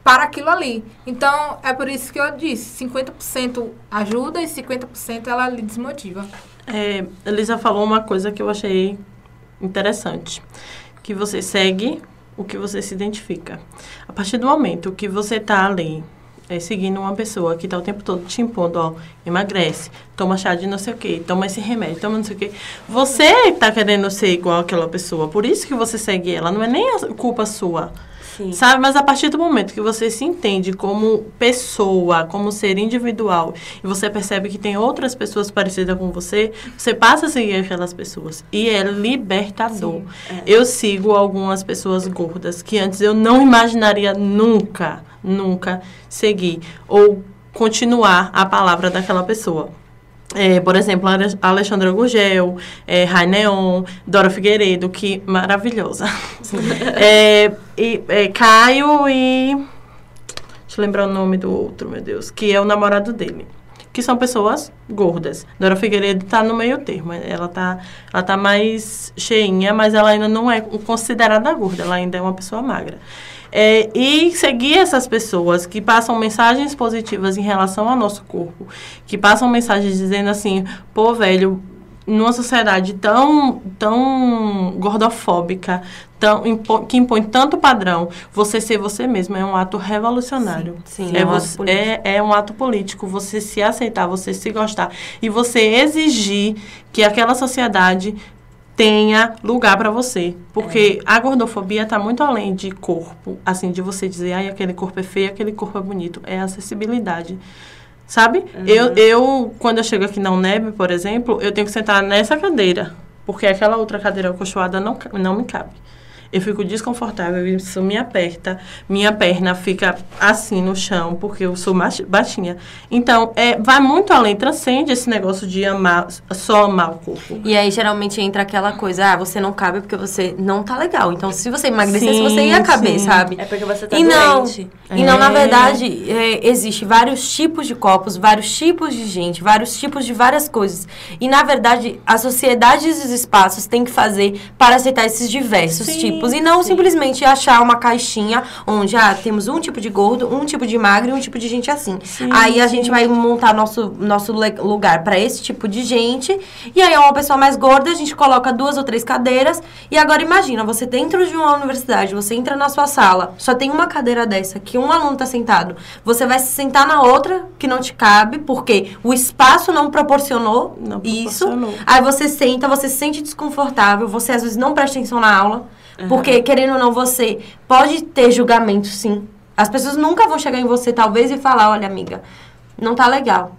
para aquilo ali. Então, é por isso que eu disse, 50% ajuda e 50% ela lhe desmotiva. É, Elisa falou uma coisa que eu achei interessante. Que você segue o que você se identifica. A partir do momento que você está ali é, seguindo uma pessoa que está o tempo todo te impondo, ó, emagrece, toma chá de não sei o quê, toma esse remédio, toma não sei o quê. Você está querendo ser igual àquela pessoa, por isso que você segue ela, não é nem culpa sua. Sim. Sabe? Mas a partir do momento que você se entende como pessoa, como ser individual, e você percebe que tem outras pessoas parecidas com você, você passa a seguir aquelas pessoas. E é libertador. Sim, é. Eu sigo algumas pessoas gordas que antes eu não imaginaria nunca nunca seguir ou continuar a palavra daquela pessoa. É, por exemplo, Alexandra Gurgel, é, Raineon, Dora Figueiredo, que maravilhosa. é, e, é, Caio e. Deixa eu lembrar o nome do outro, meu Deus. Que é o namorado dele. Que são pessoas gordas. Dora Figueiredo está no meio termo. Ela tá, ela tá mais cheinha, mas ela ainda não é considerada gorda. Ela ainda é uma pessoa magra. É, e seguir essas pessoas que passam mensagens positivas em relação ao nosso corpo, que passam mensagens dizendo assim, pô, velho, numa sociedade tão, tão gordofóbica, tão, impo, que impõe tanto padrão, você ser você mesmo é um ato revolucionário. Sim, sim é, é, um você, é, é, um ato político. Você se aceitar, você se gostar. E você exigir que aquela sociedade tenha lugar para você. Porque é. a gordofobia está muito além de corpo. Assim, de você dizer, ai, aquele corpo é feio, aquele corpo é bonito. É acessibilidade. Sabe? Uhum. Eu, eu, quando eu chego aqui na UNEB, por exemplo, eu tenho que sentar nessa cadeira. Porque aquela outra cadeira acolchoada não, não me cabe eu fico desconfortável, isso me aperta, minha perna fica assim no chão, porque eu sou baixinha. Então, é, vai muito além, transcende esse negócio de amar, só amar o corpo. E aí, geralmente, entra aquela coisa, ah, você não cabe porque você não tá legal. Então, se você emagrecesse, você ia caber, sim. sabe? É porque você tá e doente. Não, E não, na é. verdade, é, existe vários tipos de corpos, vários tipos de gente, vários tipos de várias coisas. E, na verdade, a sociedade e os espaços têm que fazer para aceitar esses diversos sim. tipos tipos e não Sim. simplesmente achar uma caixinha onde ah, temos um tipo de gordo, um tipo de magro e um tipo de gente assim. Sim, aí a gente vai montar nosso, nosso lugar para esse tipo de gente e aí é uma pessoa mais gorda, a gente coloca duas ou três cadeiras e agora imagina, você dentro de uma universidade, você entra na sua sala, só tem uma cadeira dessa que um aluno está sentado, você vai se sentar na outra que não te cabe porque o espaço não proporcionou não isso. Proporcionou. Aí você senta, você se sente desconfortável, você às vezes não presta atenção na aula. Uhum. Porque, querendo ou não, você pode ter julgamento, sim. As pessoas nunca vão chegar em você, talvez, e falar: olha, amiga, não tá legal.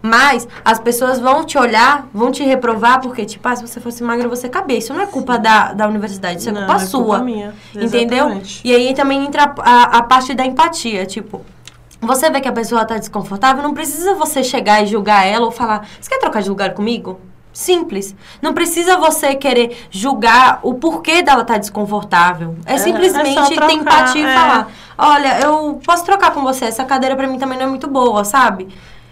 Mas as pessoas vão te olhar, vão te reprovar, porque, tipo, ah, se você fosse magra, você cabia. Isso não é culpa da, da universidade, isso é culpa é sua. Culpa minha. Entendeu? E aí também entra a, a parte da empatia, tipo. Você vê que a pessoa tá desconfortável, não precisa você chegar e julgar ela ou falar, você quer trocar de lugar comigo? Simples. Não precisa você querer julgar o porquê dela estar tá desconfortável. É, simplesmente é ter empatia é. e falar: olha, eu posso trocar com você, essa cadeira para mim também não é muito boa, sabe?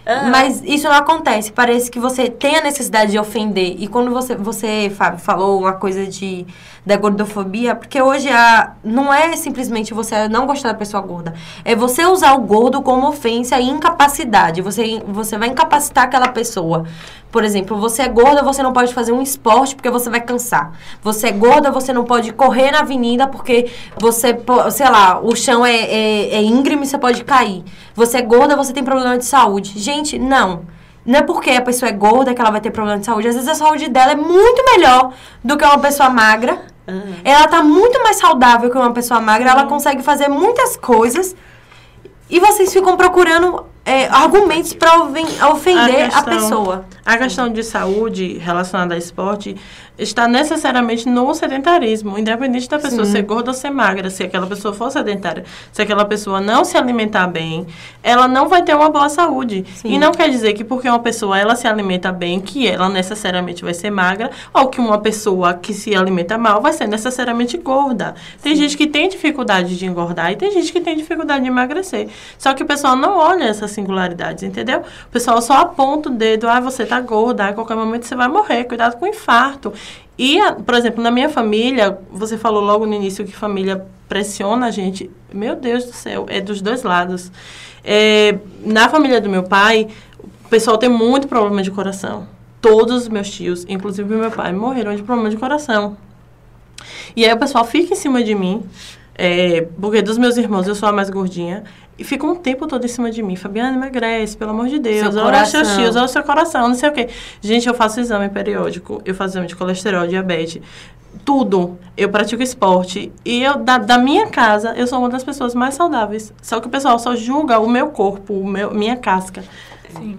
Uhum. Mas isso não acontece. Parece que você tem a necessidade de ofender. E quando você, você Fábio, falou uma coisa de, da gordofobia, porque hoje a, não é simplesmente você não gostar da pessoa gorda. É você usar o gordo como ofensa e incapacidade. Você, você vai incapacitar aquela pessoa. Por exemplo, você é gorda, você não pode fazer um esporte porque você vai cansar. Você é gorda, você não pode correr na avenida porque você, sei lá, o chão é, é, é íngreme e você pode cair. Você é gorda, você tem problema de saúde. Gente, não. Não é porque a pessoa é gorda que ela vai ter problema de saúde. Às vezes a saúde dela é muito melhor do que uma pessoa magra. Uhum. Ela tá muito mais saudável que uma pessoa magra. Ela consegue fazer muitas coisas. E vocês ficam procurando é, argumentos para ofender a, questão, a, pessoa. A questão de saúde relacionada a esporte está necessariamente no sedentarismo, independente da pessoa Sim. ser gorda ou ser magra. Se aquela pessoa for sedentária, se aquela pessoa não se alimentar bem, ela não vai ter uma boa saúde. Sim. E não quer dizer que porque uma pessoa ela se alimenta bem, que ela necessariamente vai ser magra, ou que uma pessoa que se alimenta mal vai ser necessariamente gorda. Tem Sim. gente que tem dificuldade de engordar e tem gente que tem dificuldade de emagrecer. Só que o pessoal não olha essas singularidades, entendeu? O pessoal só aponta o dedo, ah, você tá gorda, a qualquer momento você vai morrer, cuidado com o infarto. E, por exemplo, na minha família, você falou logo no início que família pressiona a gente. Meu Deus do céu, é dos dois lados. É, na família do meu pai, o pessoal tem muito problema de coração. Todos os meus tios, inclusive meu pai, morreram de problema de coração. E aí o pessoal fica em cima de mim, é, porque dos meus irmãos eu sou a mais gordinha. E fica um tempo todo em cima de mim. Fabiana, emagrece, pelo amor de Deus. Seu olha os seus tios, olha o seu coração, não sei o quê. Gente, eu faço exame periódico. Eu faço exame de colesterol, diabetes. Tudo. Eu pratico esporte. E eu, da, da minha casa, eu sou uma das pessoas mais saudáveis. Só que o pessoal só julga o meu corpo, o meu, minha casca. Sim.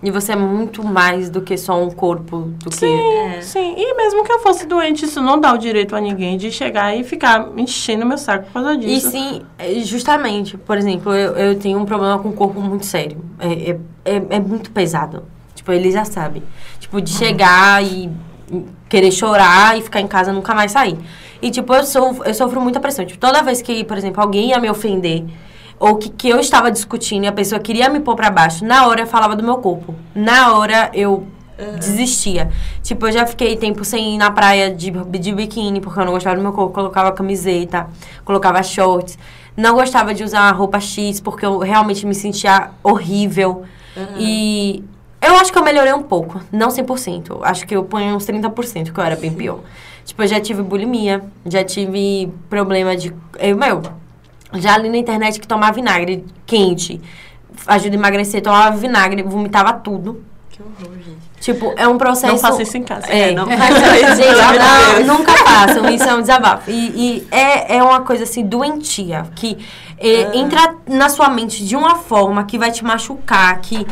E você é muito mais do que só um corpo, do sim, que... É. Sim, e mesmo que eu fosse doente, isso não dá o direito a ninguém de chegar e ficar enchendo meu saco por causa disso. E sim, é, justamente, por exemplo, eu, eu tenho um problema com o corpo muito sério. É, é, é, é muito pesado. Tipo, ele já sabe. Tipo, de chegar e querer chorar e ficar em casa nunca mais sair. E, tipo, eu, sou, eu sofro muita pressão. Tipo, toda vez que, por exemplo, alguém ia me ofender ou que, que eu estava discutindo e a pessoa queria me pôr pra baixo, na hora eu falava do meu corpo. Na hora eu Uhum. desistia. Tipo, eu já fiquei tempo sem ir na praia de, de biquíni, porque eu não gostava do meu corpo. Colocava camiseta, colocava shorts. Não gostava de usar roupa X, porque eu realmente me sentia horrível. Uhum. E eu acho que eu melhorei um pouco, não 100%. Acho que eu ponho uns 30%, que eu era bem pior. Tipo, eu já tive bulimia, já tive problema de... Eu, meu, já ali na internet que tomava vinagre quente, ajuda a emagrecer, tomava vinagre, vomitava tudo. Que horror, gente. Tipo, é um processo. Não faça isso em casa. É, não Gente, não, nunca façam. Isso é um desabafo. E, e, é, é uma coisa assim, doentia, que é, ah. entra na sua mente de uma forma que vai te machucar, que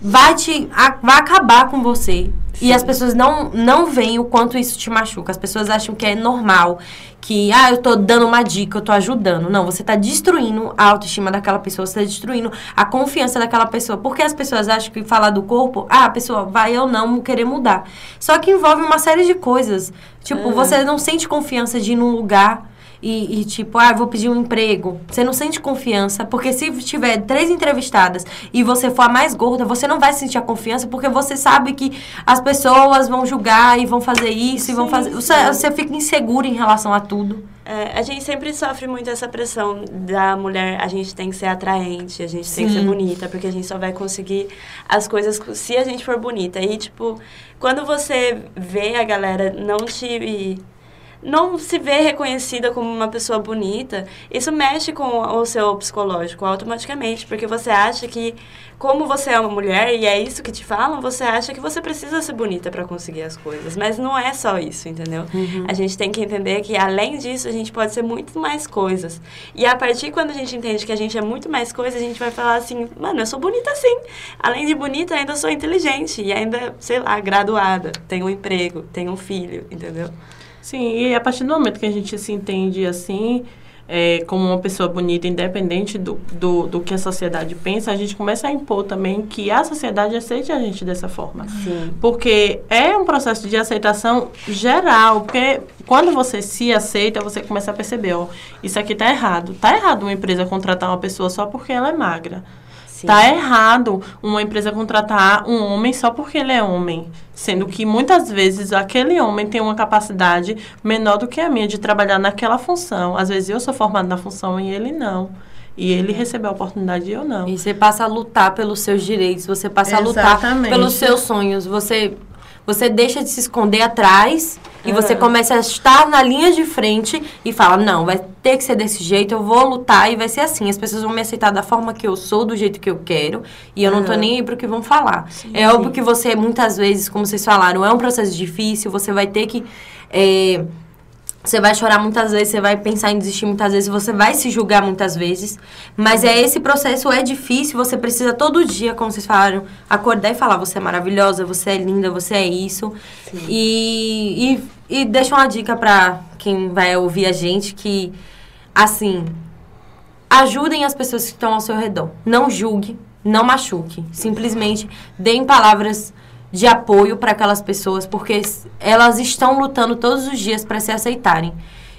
vai te a, vai acabar com você. Sim. E as pessoas não, não veem o quanto isso te machuca. As pessoas acham que é normal, que, ah, eu tô dando uma dica, eu tô ajudando. Não, você tá destruindo a autoestima daquela pessoa, você tá destruindo a confiança daquela pessoa. Porque as pessoas acham que falar do corpo, ah, a pessoa vai ou não querer mudar. Só que envolve uma série de coisas. Tipo, uhum. você não sente confiança de ir num lugar e, e, tipo, ah, vou pedir um emprego. Você não sente confiança, porque se tiver três entrevistadas e você for a mais gorda, você não vai sentir a confiança, porque você sabe que as pessoas vão julgar e vão fazer isso sim, e vão fazer. Você, você fica inseguro em relação a tudo. É, a gente sempre sofre muito essa pressão da mulher, a gente tem que ser atraente, a gente Sim. tem que ser bonita, porque a gente só vai conseguir as coisas se a gente for bonita. E, tipo, quando você vê a galera não te não se vê reconhecida como uma pessoa bonita, isso mexe com o seu psicológico automaticamente, porque você acha que, como você é uma mulher e é isso que te falam, você acha que você precisa ser bonita para conseguir as coisas. Mas não é só isso, entendeu? Uhum. A gente tem que entender que, além disso, a gente pode ser muito mais coisas. E a partir quando a gente entende que a gente é muito mais coisas, a gente vai falar assim: mano, eu sou bonita sim. Além de bonita, ainda sou inteligente e ainda, sei lá, graduada, tenho um emprego, tenho um filho, entendeu? Sim, e a partir do momento que a gente se entende assim, é, como uma pessoa bonita, independente do, do, do, que a sociedade pensa, a gente começa a impor também que a sociedade aceite a gente dessa forma. Sim. Porque é um processo de aceitação geral, porque quando você se aceita, você começa a perceber, ó, isso aqui tá errado. Tá errado uma empresa contratar uma pessoa só porque ela é magra. Sim. Tá errado uma empresa contratar um homem só porque ele é homem. Sendo que muitas vezes aquele homem tem uma capacidade menor do que a minha de trabalhar naquela função. Às vezes eu sou formado na função e ele não. E ele recebeu a oportunidade e eu não. E você passa a lutar pelos seus direitos, você passa Exatamente. a lutar pelos seus sonhos. Você você deixa de se esconder atrás e uhum. você começa a estar na linha de frente e fala: não, vai ter que ser desse jeito, eu vou lutar e vai ser assim. As pessoas vão me aceitar da forma que eu sou, do jeito que eu quero, e eu uhum. não tô nem aí pro que vão falar. Sim, é sim. óbvio que você, muitas vezes, como vocês falaram, é um processo difícil, você vai ter que. É, você vai chorar muitas vezes, você vai pensar em desistir muitas vezes, você vai se julgar muitas vezes. Mas é esse processo é difícil, você precisa todo dia, como vocês falaram, acordar e falar, você é maravilhosa, você é linda, você é isso. E, e, e deixa uma dica para quem vai ouvir a gente que, assim, ajudem as pessoas que estão ao seu redor. Não julgue, não machuque. Simplesmente deem palavras de apoio para aquelas pessoas, porque elas estão lutando todos os dias para se aceitarem.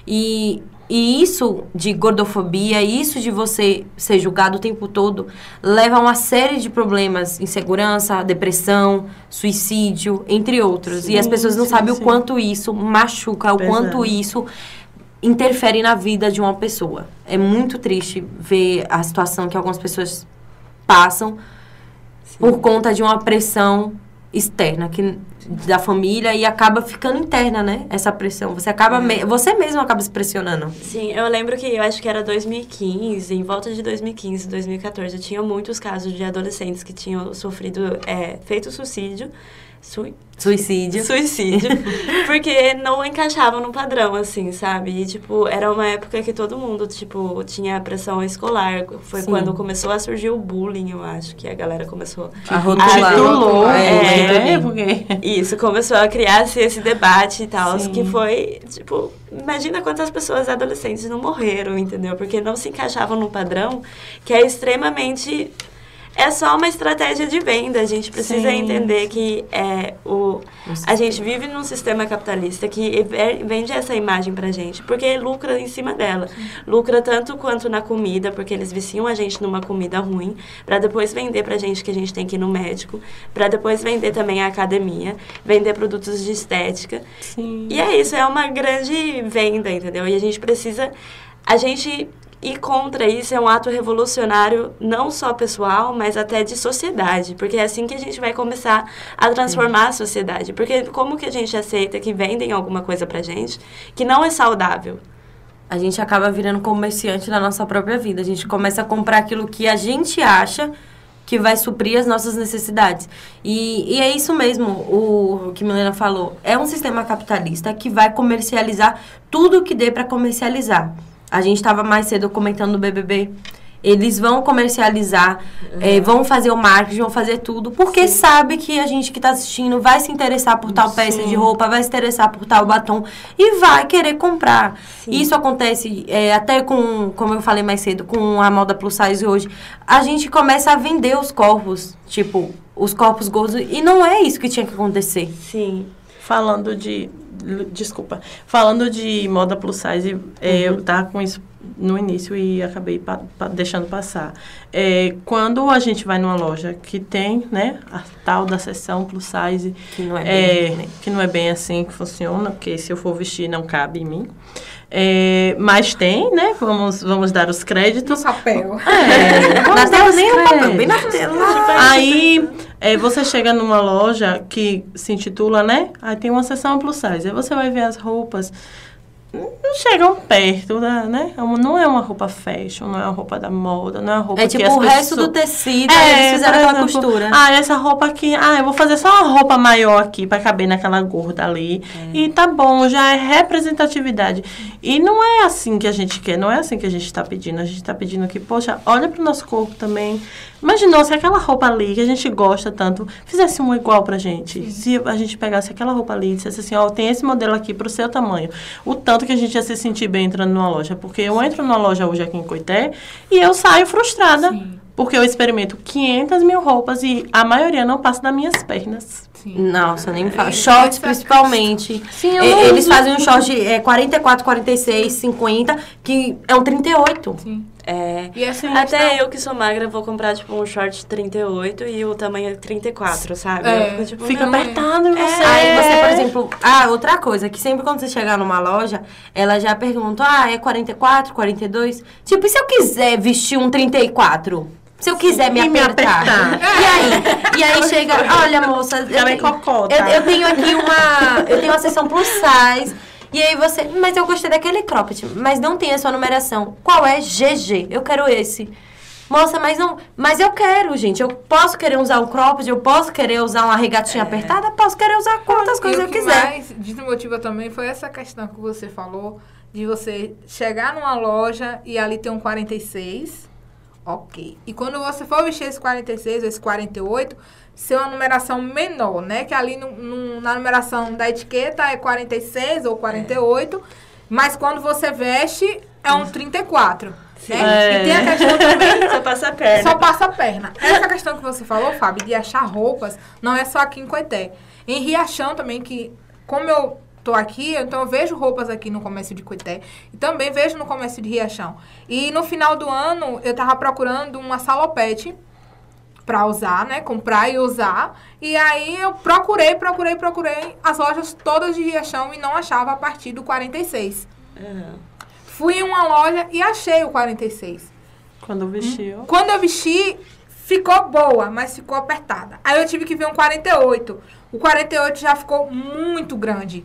E, e isso de gordofobia, isso de você ser julgado o tempo todo, leva a uma série de problemas, insegurança, depressão, suicídio, entre outros. Sim, e as pessoas não sim, sabem sim. o quanto isso machuca, o quanto isso interfere na vida de uma pessoa. É muito triste ver a situação que algumas pessoas passam por conta de uma pressão externa que da família e acaba ficando interna, né? Essa pressão. Você acaba me, você mesmo acaba se pressionando. Sim, eu lembro que eu acho que era 2015, em volta de 2015, 2014, tinha muitos casos de adolescentes que tinham sofrido é, feito suicídio Sui Suicídio. Suicídio. porque não encaixavam no padrão, assim, sabe? E, tipo, era uma época que todo mundo, tipo, tinha pressão escolar. Foi Sim. quando começou a surgir o bullying, eu acho, que a galera começou a rotular. É, é, porque... Isso, começou a criar-se esse debate e tal, que foi, tipo, imagina quantas pessoas adolescentes não morreram, entendeu? Porque não se encaixavam no padrão que é extremamente é só uma estratégia de venda. A gente precisa Sim. entender que é, o, a gente vive num sistema capitalista que vende essa imagem pra gente, porque lucra em cima dela. Lucra tanto quanto na comida, porque eles viciam a gente numa comida ruim, para depois vender pra gente que a gente tem que ir no médico, para depois vender também a academia, vender produtos de estética. Sim. E é isso, é uma grande venda, entendeu? E a gente precisa. A gente e contra isso é um ato revolucionário, não só pessoal, mas até de sociedade. Porque é assim que a gente vai começar a transformar a sociedade. Porque como que a gente aceita que vendem alguma coisa pra gente que não é saudável? A gente acaba virando comerciante da nossa própria vida. A gente começa a comprar aquilo que a gente acha que vai suprir as nossas necessidades. E, e é isso mesmo, o, o que Milena falou. É um sistema capitalista que vai comercializar tudo o que dê para comercializar. A gente estava mais cedo comentando do BBB. Eles vão comercializar, uhum. é, vão fazer o marketing, vão fazer tudo, porque Sim. sabe que a gente que está assistindo vai se interessar por tal Sim. peça de roupa, vai se interessar por tal batom e vai querer comprar. Sim. Isso acontece é, até com, como eu falei mais cedo, com a moda plus size hoje. A gente começa a vender os corpos, tipo, os corpos gordos, e não é isso que tinha que acontecer. Sim. Falando de Desculpa. Falando de moda plus size, uhum. é, eu tava com isso no início e acabei pa, pa, deixando passar. É, quando a gente vai numa loja que tem, né, a tal da seção plus size, que não é, é bem, né? que não é bem assim que funciona, porque se eu for vestir não cabe em mim. É, mas tem, né? Vamos, vamos dar os créditos. No papel. É, na tela nem no papel, bem na tela. Aí é, você chega numa loja que se intitula, né? Aí tem uma seção plus size. Aí você vai ver as roupas não chegam perto, né? É não é uma roupa fashion, não é uma roupa da moda, não é uma roupa é que tipo o resto pessoas... do tecido, é, eles fizeram aquela exemplo, costura. Ah, essa roupa aqui, ah, eu vou fazer só uma roupa maior aqui para caber naquela gorda ali. É. E tá bom, já é representatividade. E não é assim que a gente quer, não é assim que a gente está pedindo. A gente está pedindo que, poxa, olha pro nosso corpo também. Imaginou se aquela roupa ali que a gente gosta tanto fizesse um igual pra gente. Sim. Se a gente pegasse aquela roupa ali e dissesse assim, ó, oh, tem esse modelo aqui pro seu tamanho. O tanto que a gente ia se sentir bem entrando numa loja. Porque eu entro numa loja hoje aqui em Coité e eu saio frustrada. Sim. Porque eu experimento 500 mil roupas e a maioria não passa das minhas pernas. Sim. Nossa, nem me fala. Shorts, principalmente. Sim, Eles fazem um short é, 44, 46, 50, que é um 38. Sim. É, e assim, até eu que sou magra vou comprar, tipo, um short 38 e o tamanho é 34, sabe? É, fico, tipo, fica apertado é. você. Aí você, por exemplo... Ah, outra coisa, que sempre quando você chegar numa loja, ela já pergunta, ah, é 44, 42? Tipo, e se eu quiser vestir um 34? Se eu quiser me, me apertar. E aí? E aí chega, olha, moça, eu, tenho, eu, eu tenho aqui uma. Eu tenho uma sessão plus size. E aí você, mas eu gostei daquele cropped, mas não tem a sua numeração. Qual é? GG. Eu quero esse. Moça, mas não. Mas eu quero, gente. Eu posso querer usar um cropped, eu posso querer usar uma regatinha é. apertada, posso querer usar quantas coisas eu quiser. Mais desmotiva também foi essa questão que você falou de você chegar numa loja e ali ter um 46. Ok. E quando você for vestir esse 46 ou esse 48, ser uma numeração menor, né? Que ali no, no, na numeração da etiqueta é 46 ou 48, é. mas quando você veste é um 34. Né? É. E tem a questão também. Só passa a perna. Só passa a perna. Essa questão que você falou, Fábio, de achar roupas, não é só aqui em Coité. Em Riachão também, que como eu tô aqui, então eu vejo roupas aqui no comércio de Coité e também vejo no comércio de Riachão. E no final do ano eu tava procurando uma salopete para usar, né? Comprar e usar. E aí eu procurei, procurei, procurei as lojas todas de Riachão e não achava a partir do 46. Uhum. Fui em uma loja e achei o 46. Quando vestiu? Quando eu vesti, ficou boa, mas ficou apertada. Aí eu tive que ver um 48. O 48 já ficou muito grande.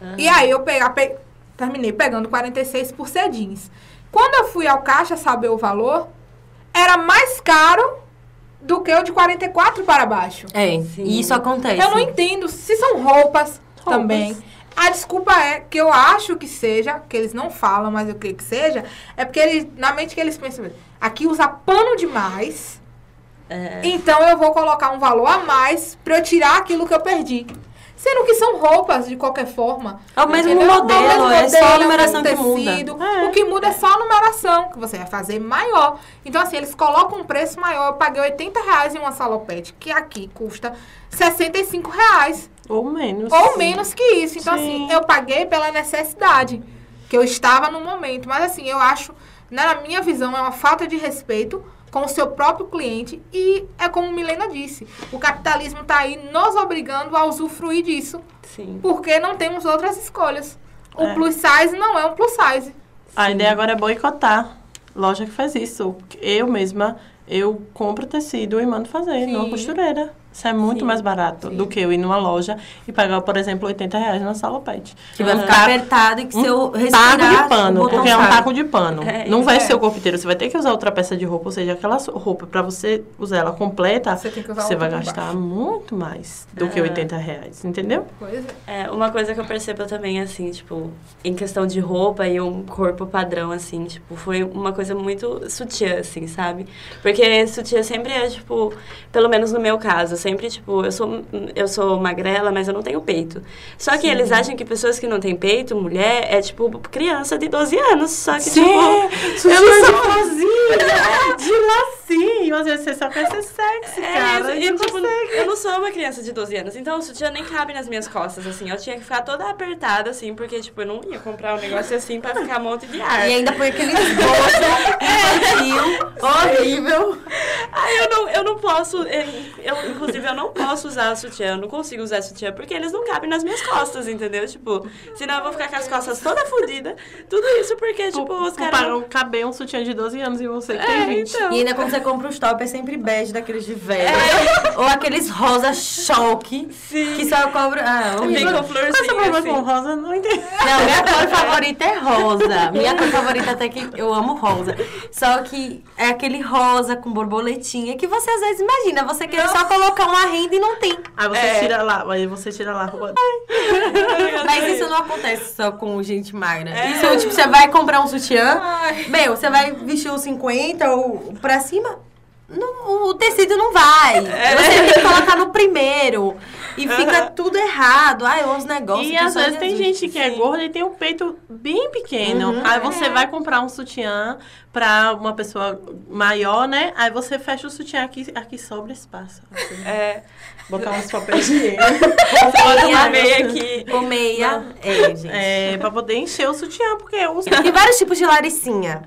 Uhum. E aí eu peguei, pe terminei pegando 46 por jeans. Quando eu fui ao caixa saber o valor, era mais caro do que o de 44 para baixo. É, Sim. isso acontece. Eu não entendo se são roupas, roupas, também. A desculpa é que eu acho que seja, que eles não falam, mas eu creio que seja, é porque eles, na mente que eles pensam, aqui usa pano demais, é. então eu vou colocar um valor a mais para eu tirar aquilo que eu perdi. Sendo que são roupas, de qualquer forma. É o mesmo entendeu? modelo, o é só a modelo, numeração o mesmo que muda. tecido. O que muda é só a numeração, que você vai fazer maior. Então, assim, eles colocam um preço maior. Eu paguei 80 reais em uma salopete, que aqui custa 65 reais. Ou menos. Ou menos que isso. Então, Sim. assim, eu paguei pela necessidade que eu estava no momento. Mas, assim, eu acho, na minha visão, é uma falta de respeito com o seu próprio cliente. E é como Milena disse, o capitalismo está aí nos obrigando a usufruir disso. Sim. Porque não temos outras escolhas. O É. plus size não é um plus size. A ideia agora é boicotar. Loja que faz isso. Eu mesma, eu compro tecido e mando fazer Sim. numa costureira. Isso é muito Sim. mais barato do que eu ir numa loja e pagar, por exemplo, 80 reais na salopete. Que vai Um ficar taco- apertado e que se eu um respirar... taco de pano, porque é um taco de pano. É, não vai é. ser o corpo inteiro. Você vai ter que usar outra peça de roupa, ou seja, aquela roupa para você usar ela completa, Você tem que usar você vai gastar muito mais do que Ah. 80 reais, entendeu? É. É, uma coisa que eu percebo também, assim, tipo, em questão de roupa e um corpo padrão, assim, tipo, foi uma coisa muito sutiã, assim, sabe? Porque sutiã sempre é, tipo, pelo menos no meu caso, sempre, tipo, eu sou, eu sou magrela, mas eu não tenho peito. Só que eles acham que pessoas que não têm peito, mulher, é, tipo, criança de 12 anos. Só que, tipo, eu não sou rosinha, de lacinho. Às vezes você só quer ser sexy, É, cara. e e, não tipo, eu não sou uma criança de 12 anos, então o sutiã nem cabe nas minhas costas, assim. Eu tinha que ficar toda apertada, assim, porque, tipo, eu não ia comprar um negócio assim pra ficar um monte de ar. E ainda põe aquele esboço infantil, horrível. Aí eu não, eu não posso, eu, eu, inclusive eu não posso usar sutiã, eu não consigo usar sutiã porque eles não cabem nas minhas costas, entendeu? Tipo, senão eu vou ficar com as costas toda fodida. Tudo isso porque, tipo, os Por caras. um caber um sutiã de 12 anos e você que É, tem 20. então. E ainda quando você compra os top, é sempre bege daqueles de velho. Ou aqueles rosa choque, Sim. que só cobra... Ah, Vem horrível. com Qual é o problema com assim. rosa? Não entendi. Não, minha cor favorita é rosa. Minha cor favorita até que eu amo rosa. Só que é aquele rosa com borboletinha que você às vezes imagina, você quer só colocar uma renda e não tem. Aí você É. tira lá, aí você tira lá a roupa. Mas isso não acontece só com gente magra. É. Isso, tipo, você vai comprar um sutiã, meu, você vai vestir os 50 ou pra cima, não- o tecido não vai. Você tem que colocar no primeiro. E fica tudo errado. Ai, uns negócios. E às vezes tem gente que é gorda e tem um peito bem pequeno. Uhum. Aí você vai comprar um sutiã pra uma pessoa maior, né? Aí você fecha o sutiã aqui, aqui sobra espaço. Assim, É, Botar uns papéis de bota uma Meia. aqui. Ou meia. É, gente. É, pra poder encher o sutiã, porque os Tem vários tipos de laricinha.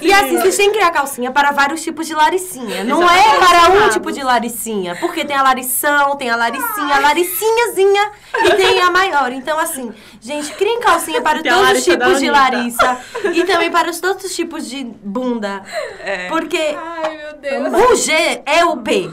E assim, vocês têm que criar calcinha para vários tipos de laricinha. Não é para um tipo de laricinha. Porque tem a larição, tem a laricinha, a laricinhazinha e tem a maior. Então, assim, gente, criem calcinha para Tem todos os tipos de. Larissa. E também para os todos os tipos de bunda. É. Porque Ai, meu Deus. o G é o P.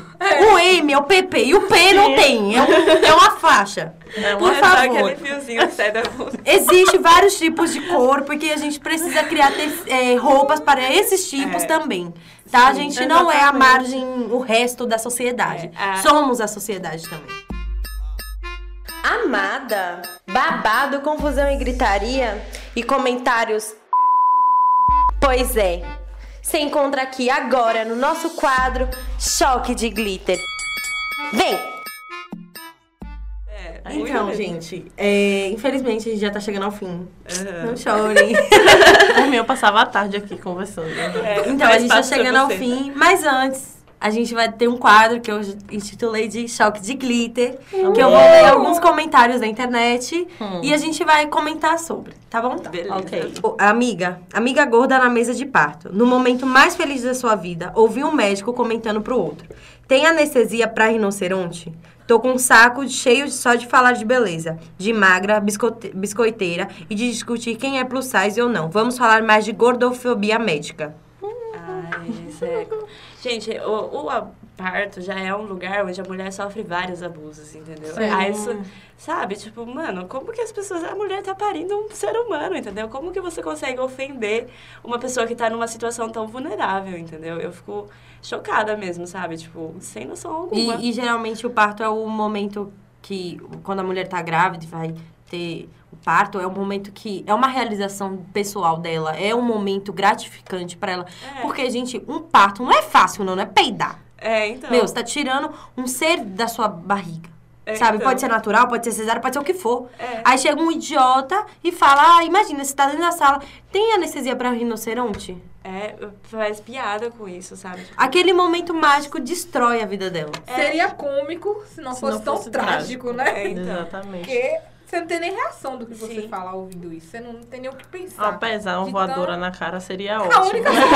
O M é o PP. E o P não tem. É, um- é uma faixa. É Por é favor. aquele fiozinho que sai da bunda. Existe vários tipos de corpo que a gente precisa criar te- é, roupas para esses tipos É. também. Tá? a Sim, gente não é a exatamente. margem, o resto da sociedade. É, a- Somos a sociedade também. Amada, babado, confusão e gritaria e comentários. Pois é. Você encontra aqui agora no nosso quadro Choque de Glitter. Vem! É, Então, gente, é, infelizmente a gente já tá chegando ao fim. Aham. Não chorem. Por mim, eu passava a tarde aqui conversando. É, Então, a gente tá chegando ao fim, mas antes, a gente vai ter um quadro que eu intitulei de Choque de Glitter, que eu vou ler alguns comentários da internet e a gente vai comentar sobre, tá bom? Beleza. Ok. O- Amiga, amiga gorda na mesa de parto. No momento mais feliz da sua vida, ouvi um médico comentando pro outro. Tem anestesia pra rinoceronte? Tô com um saco cheio só de falar de beleza, de magra, biscoiteira e de discutir quem é plus size ou não. Vamos falar mais de gordofobia médica. Ai, é... Gente, o, o parto já é um lugar onde a mulher sofre vários abusos, entendeu? Sim. Aí isso, sabe, tipo, mano, como que as pessoas. A mulher tá parindo um ser humano, entendeu? Como que você consegue ofender uma pessoa que tá numa situação tão vulnerável, entendeu? Eu fico chocada mesmo, sabe? Tipo, sem noção alguma. E, e geralmente o parto é o momento que, quando a mulher tá grávida e vai ter o parto, é um momento que é uma realização pessoal dela, é um momento gratificante pra ela. É. Porque, gente, um parto não é fácil, não, não é peidar. É, então. Meu, você tá tirando um ser da sua barriga. É, sabe? então. Pode ser natural, pode ser cesárea, pode ser o que for. É. Aí chega um idiota e fala: Ah, imagina, você tá dentro da sala, tem anestesia pra rinoceronte? É, faz piada com isso, sabe? Tipo, Aquele momento mágico destrói a vida dela. Seria cômico se não Se fosse não tão fosse trágico, trágico. né? É, então. Exatamente. Porque você não tem nem reação do que você Sim. fala ouvindo isso. Você não tem nem o que pensar. Apesar, uma De voadora tão- na cara seria A ótimo. única coisa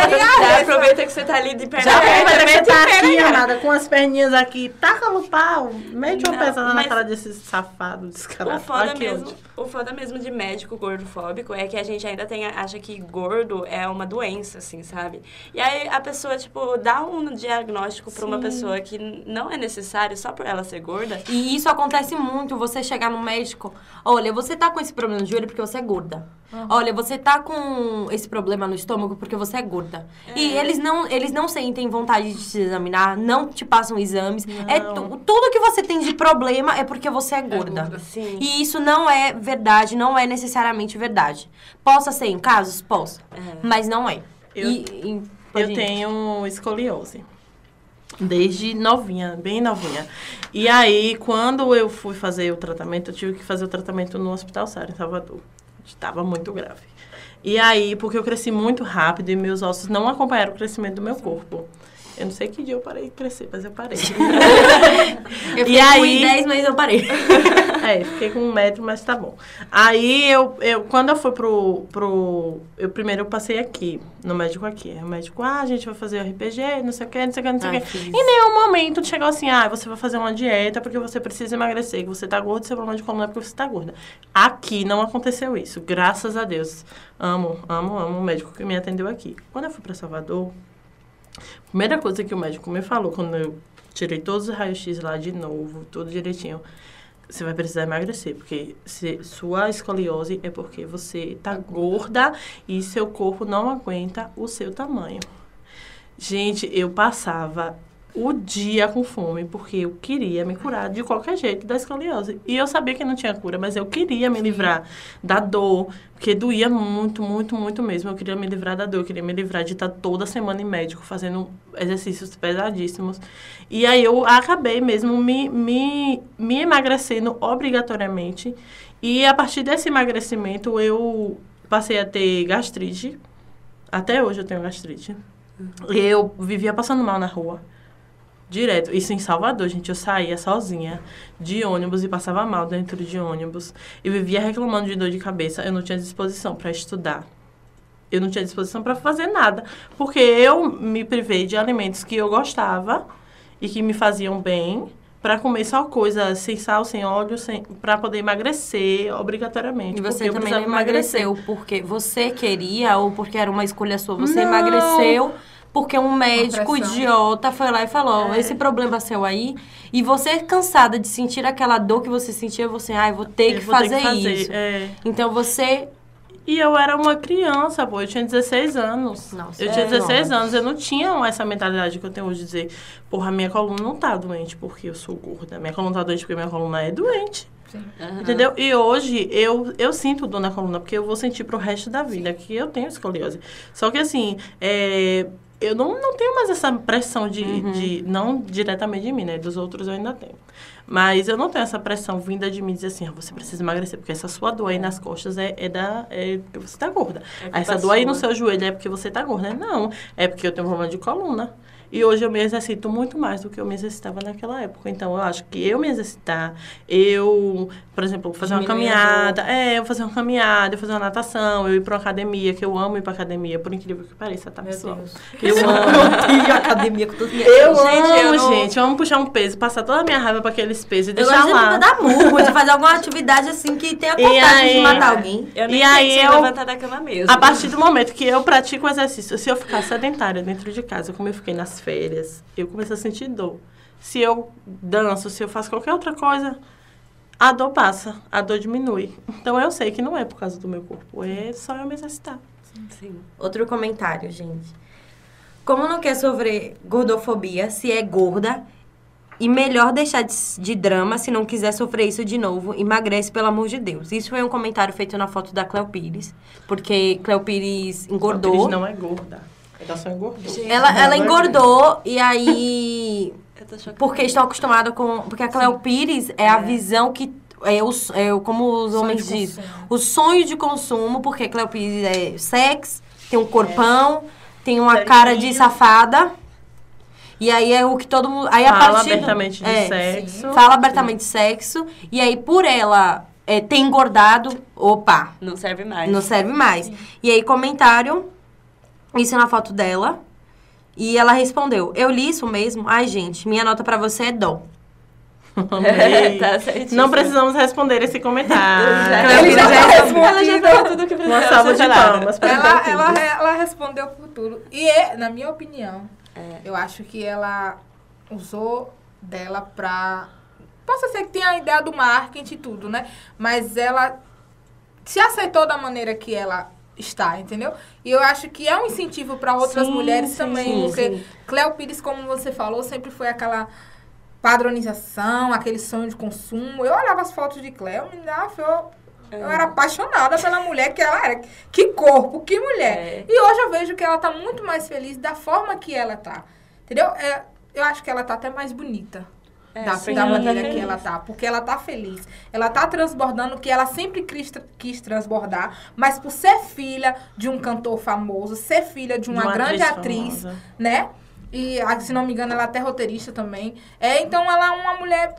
seria Já essa. aproveita que você tá ali de perna Já aproveita que você tá o aqui, na cara. amada, com as perninhas aqui, taca no pau, mete uma pesada na cara desse safado, O descarado. foda, Aqui, mesmo, ódio. O foda mesmo de médico gordofóbico é que a gente ainda tem, acha que gordo é uma doença, assim, sabe? E aí a pessoa, tipo, dá um diagnóstico pra uma pessoa que não é necessário só por ela ser gorda. E isso acontece muito, você chegar no médico, olha, você tá com esse problema no joelho porque você é gorda. Olha, você tá com esse problema no estômago porque você é gorda. E eles não, eles não sentem vontade de te examinar, não te passam exames. É tu- tudo que você tem de problema é porque você é gorda. gorda. Sim. E isso não é verdade, não é necessariamente verdade. Possa ser em casos? Possa. Mas não é. Eu- E- e- Eu tenho escoliose. Desde novinha, bem novinha. E aí, quando eu fui fazer o tratamento, eu tive que fazer o tratamento no Hospital Sara, em Salvador. Estava muito grave. E aí, porque eu cresci muito rápido e meus ossos não acompanharam o crescimento do meu corpo. Eu não sei que dia eu parei de crescer, mas eu parei. Eu E fiquei com aí- 10, mas eu parei. É, fiquei com um metro, mas tá bom. Aí eu, eu quando eu fui pro, pro. Eu primeiro eu passei aqui, no médico aqui. O médico, ah, a gente vai fazer RPG, não sei o que, não sei o que, não sei o Ai, que. Em nenhum momento chegou assim, ah, você vai fazer uma dieta porque você precisa emagrecer, que você tá gordo, seu problema de coluna é porque você tá gorda. Aqui não aconteceu isso, graças a Deus. Amo, amo, amo o médico que me atendeu aqui. Quando eu fui pra Salvador, primeira coisa que o médico me falou quando eu tirei todos os raios-x lá de novo, tudo direitinho, você vai precisar emagrecer, porque se, sua escoliose é porque você tá gorda e seu corpo não aguenta o seu tamanho. Gente, eu passava o dia com fome, porque eu queria me curar de qualquer jeito da escoliose. E eu sabia que não tinha cura, mas eu queria me livrar da dor, porque doía muito, muito, muito mesmo. Eu queria me livrar da dor, eu queria me livrar de estar toda semana em médico, fazendo exercícios pesadíssimos. E aí eu acabei mesmo me, me, me emagrecendo obrigatoriamente. E a partir desse emagrecimento, eu passei a ter gastrite. Até hoje eu tenho gastrite. Eu vivia passando mal na rua. Direto. Isso em Salvador, gente. Eu saía sozinha de ônibus e passava mal dentro de ônibus. Eu vivia reclamando de dor de cabeça. Eu não tinha disposição para estudar. Eu não tinha disposição para fazer nada. Porque eu me privei de alimentos que eu gostava e que me faziam bem para comer só coisa sem sal, sem óleo, sem, para poder emagrecer obrigatoriamente. E você também precisava emagrecer. emagreceu porque você queria ou porque era uma escolha sua. Você Não. emagreceu porque um médico idiota foi lá e falou: É. esse problema seu aí. E você cansada de sentir aquela dor que você sentia, você, ai, vou ter que vou ter fazer, fazer, isso. é. Então você. E eu era uma criança, pô, eu tinha 16 anos. Nossa, eu é tinha 16 nova. anos, eu não tinha essa mentalidade que eu tenho hoje de dizer, porra, minha coluna não tá doente porque eu sou gorda. Minha coluna tá doente porque minha coluna é doente. Entendeu? E hoje eu, eu sinto dor na coluna, porque eu vou sentir pro resto da vida que eu tenho escoliose. Só que assim, é, eu não, não tenho mais essa pressão de, de. Não diretamente de mim, né? Dos outros eu ainda tenho. Mas eu não tenho essa pressão vinda de mim dizer assim, ah, você precisa emagrecer, porque essa sua dor aí nas costas é, é da. É porque você tá gorda. É Aí essa culpa dor aí no sua. seu joelho é porque você tá gorda. Não, é porque eu tenho problema de coluna. E hoje eu me exercito muito mais do que eu me exercitava naquela época. Então, eu acho que eu me exercitar, eu, por exemplo, fazer uma caminhada, é, eu fazer uma caminhada, eu fazer uma natação, eu ir pra uma academia, que eu amo ir pra academia, por incrível que pareça, tá, pessoal? Eu amo. E academia com tudo Eu Gente, amo, eu não- gente. Eu amo puxar um peso, passar toda a minha raiva pra aqueles pesos e Eu deixar de lá. dar murro, de fazer alguma atividade assim que tenha vontade de matar alguém. Eu nem E aí se eu- levantar da cama mesmo. A partir do momento que eu pratico o exercício, se eu ficar sedentária dentro de casa, como eu fiquei nas férias, eu começo a sentir dor. Se eu danço, se eu faço qualquer outra coisa, a dor passa, a dor diminui. Então eu sei que não é por causa do meu corpo, é só eu me exercitar. Sim. Outro comentário, gente. Como não quer sofrer gordofobia se é gorda? E melhor deixar de, de drama se não quiser sofrer isso de novo. Emagrece, pelo amor de Deus. Isso foi um comentário feito na foto da Cleo Pires. Porque Cleo Pires engordou. A Cris não é gorda. Ela só engordou. Gente, Ela, ela é engordou e aí. Porque estão acostumados com. Porque a Cleo Pires é, a visão que. É, o, é o- como os homens dizem. O sonho de consumo, porque a Cleo Pires é sexo, tem um corpão, tem uma cara de safada. E aí é o que todo mundo. Aí a Fala partir do- abertamente de é, sexo. Fala abertamente de sexo. E aí, por ela é, ter engordado, opa, Não serve mais. não serve mais. E aí, comentário, isso na foto dela. E ela respondeu: Eu li isso mesmo? Ai, gente, minha nota pra você é dó. Amei. tá certíssimo. Não precisamos responder esse comentário. Ele já respondeu. Ela já falou tudo que precisava Uma salva de palmas para Ela, ela, ela respondeu por tudo. E, é, na minha opinião, É. eu acho que ela usou dela pra. Posso ser que tenha a ideia do marketing e tudo, né? Mas ela se aceitou da maneira que ela está, entendeu? E eu acho que é um incentivo para outras Sim, mulheres sim, também. sim, porque sim. Cleo Pires, como você falou, sempre foi aquela padronização, aquele sonho de consumo. Eu olhava as fotos de Cleo, me dava, eu, eu era apaixonada pela mulher que ela era. Que corpo, que mulher. É. E hoje eu vejo que ela tá muito mais feliz da forma que ela tá. Entendeu? É, eu acho que ela tá até mais bonita. É, da, sim, da tá maneira que ela tá. Porque ela tá feliz. Ela tá transbordando o que ela sempre quis, quis transbordar. Mas por ser filha de um cantor famoso, ser filha de uma, De uma grande atriz atriz, né? E, ah, se não me engano, ela é até roteirista também. É, então ela é uma mulher,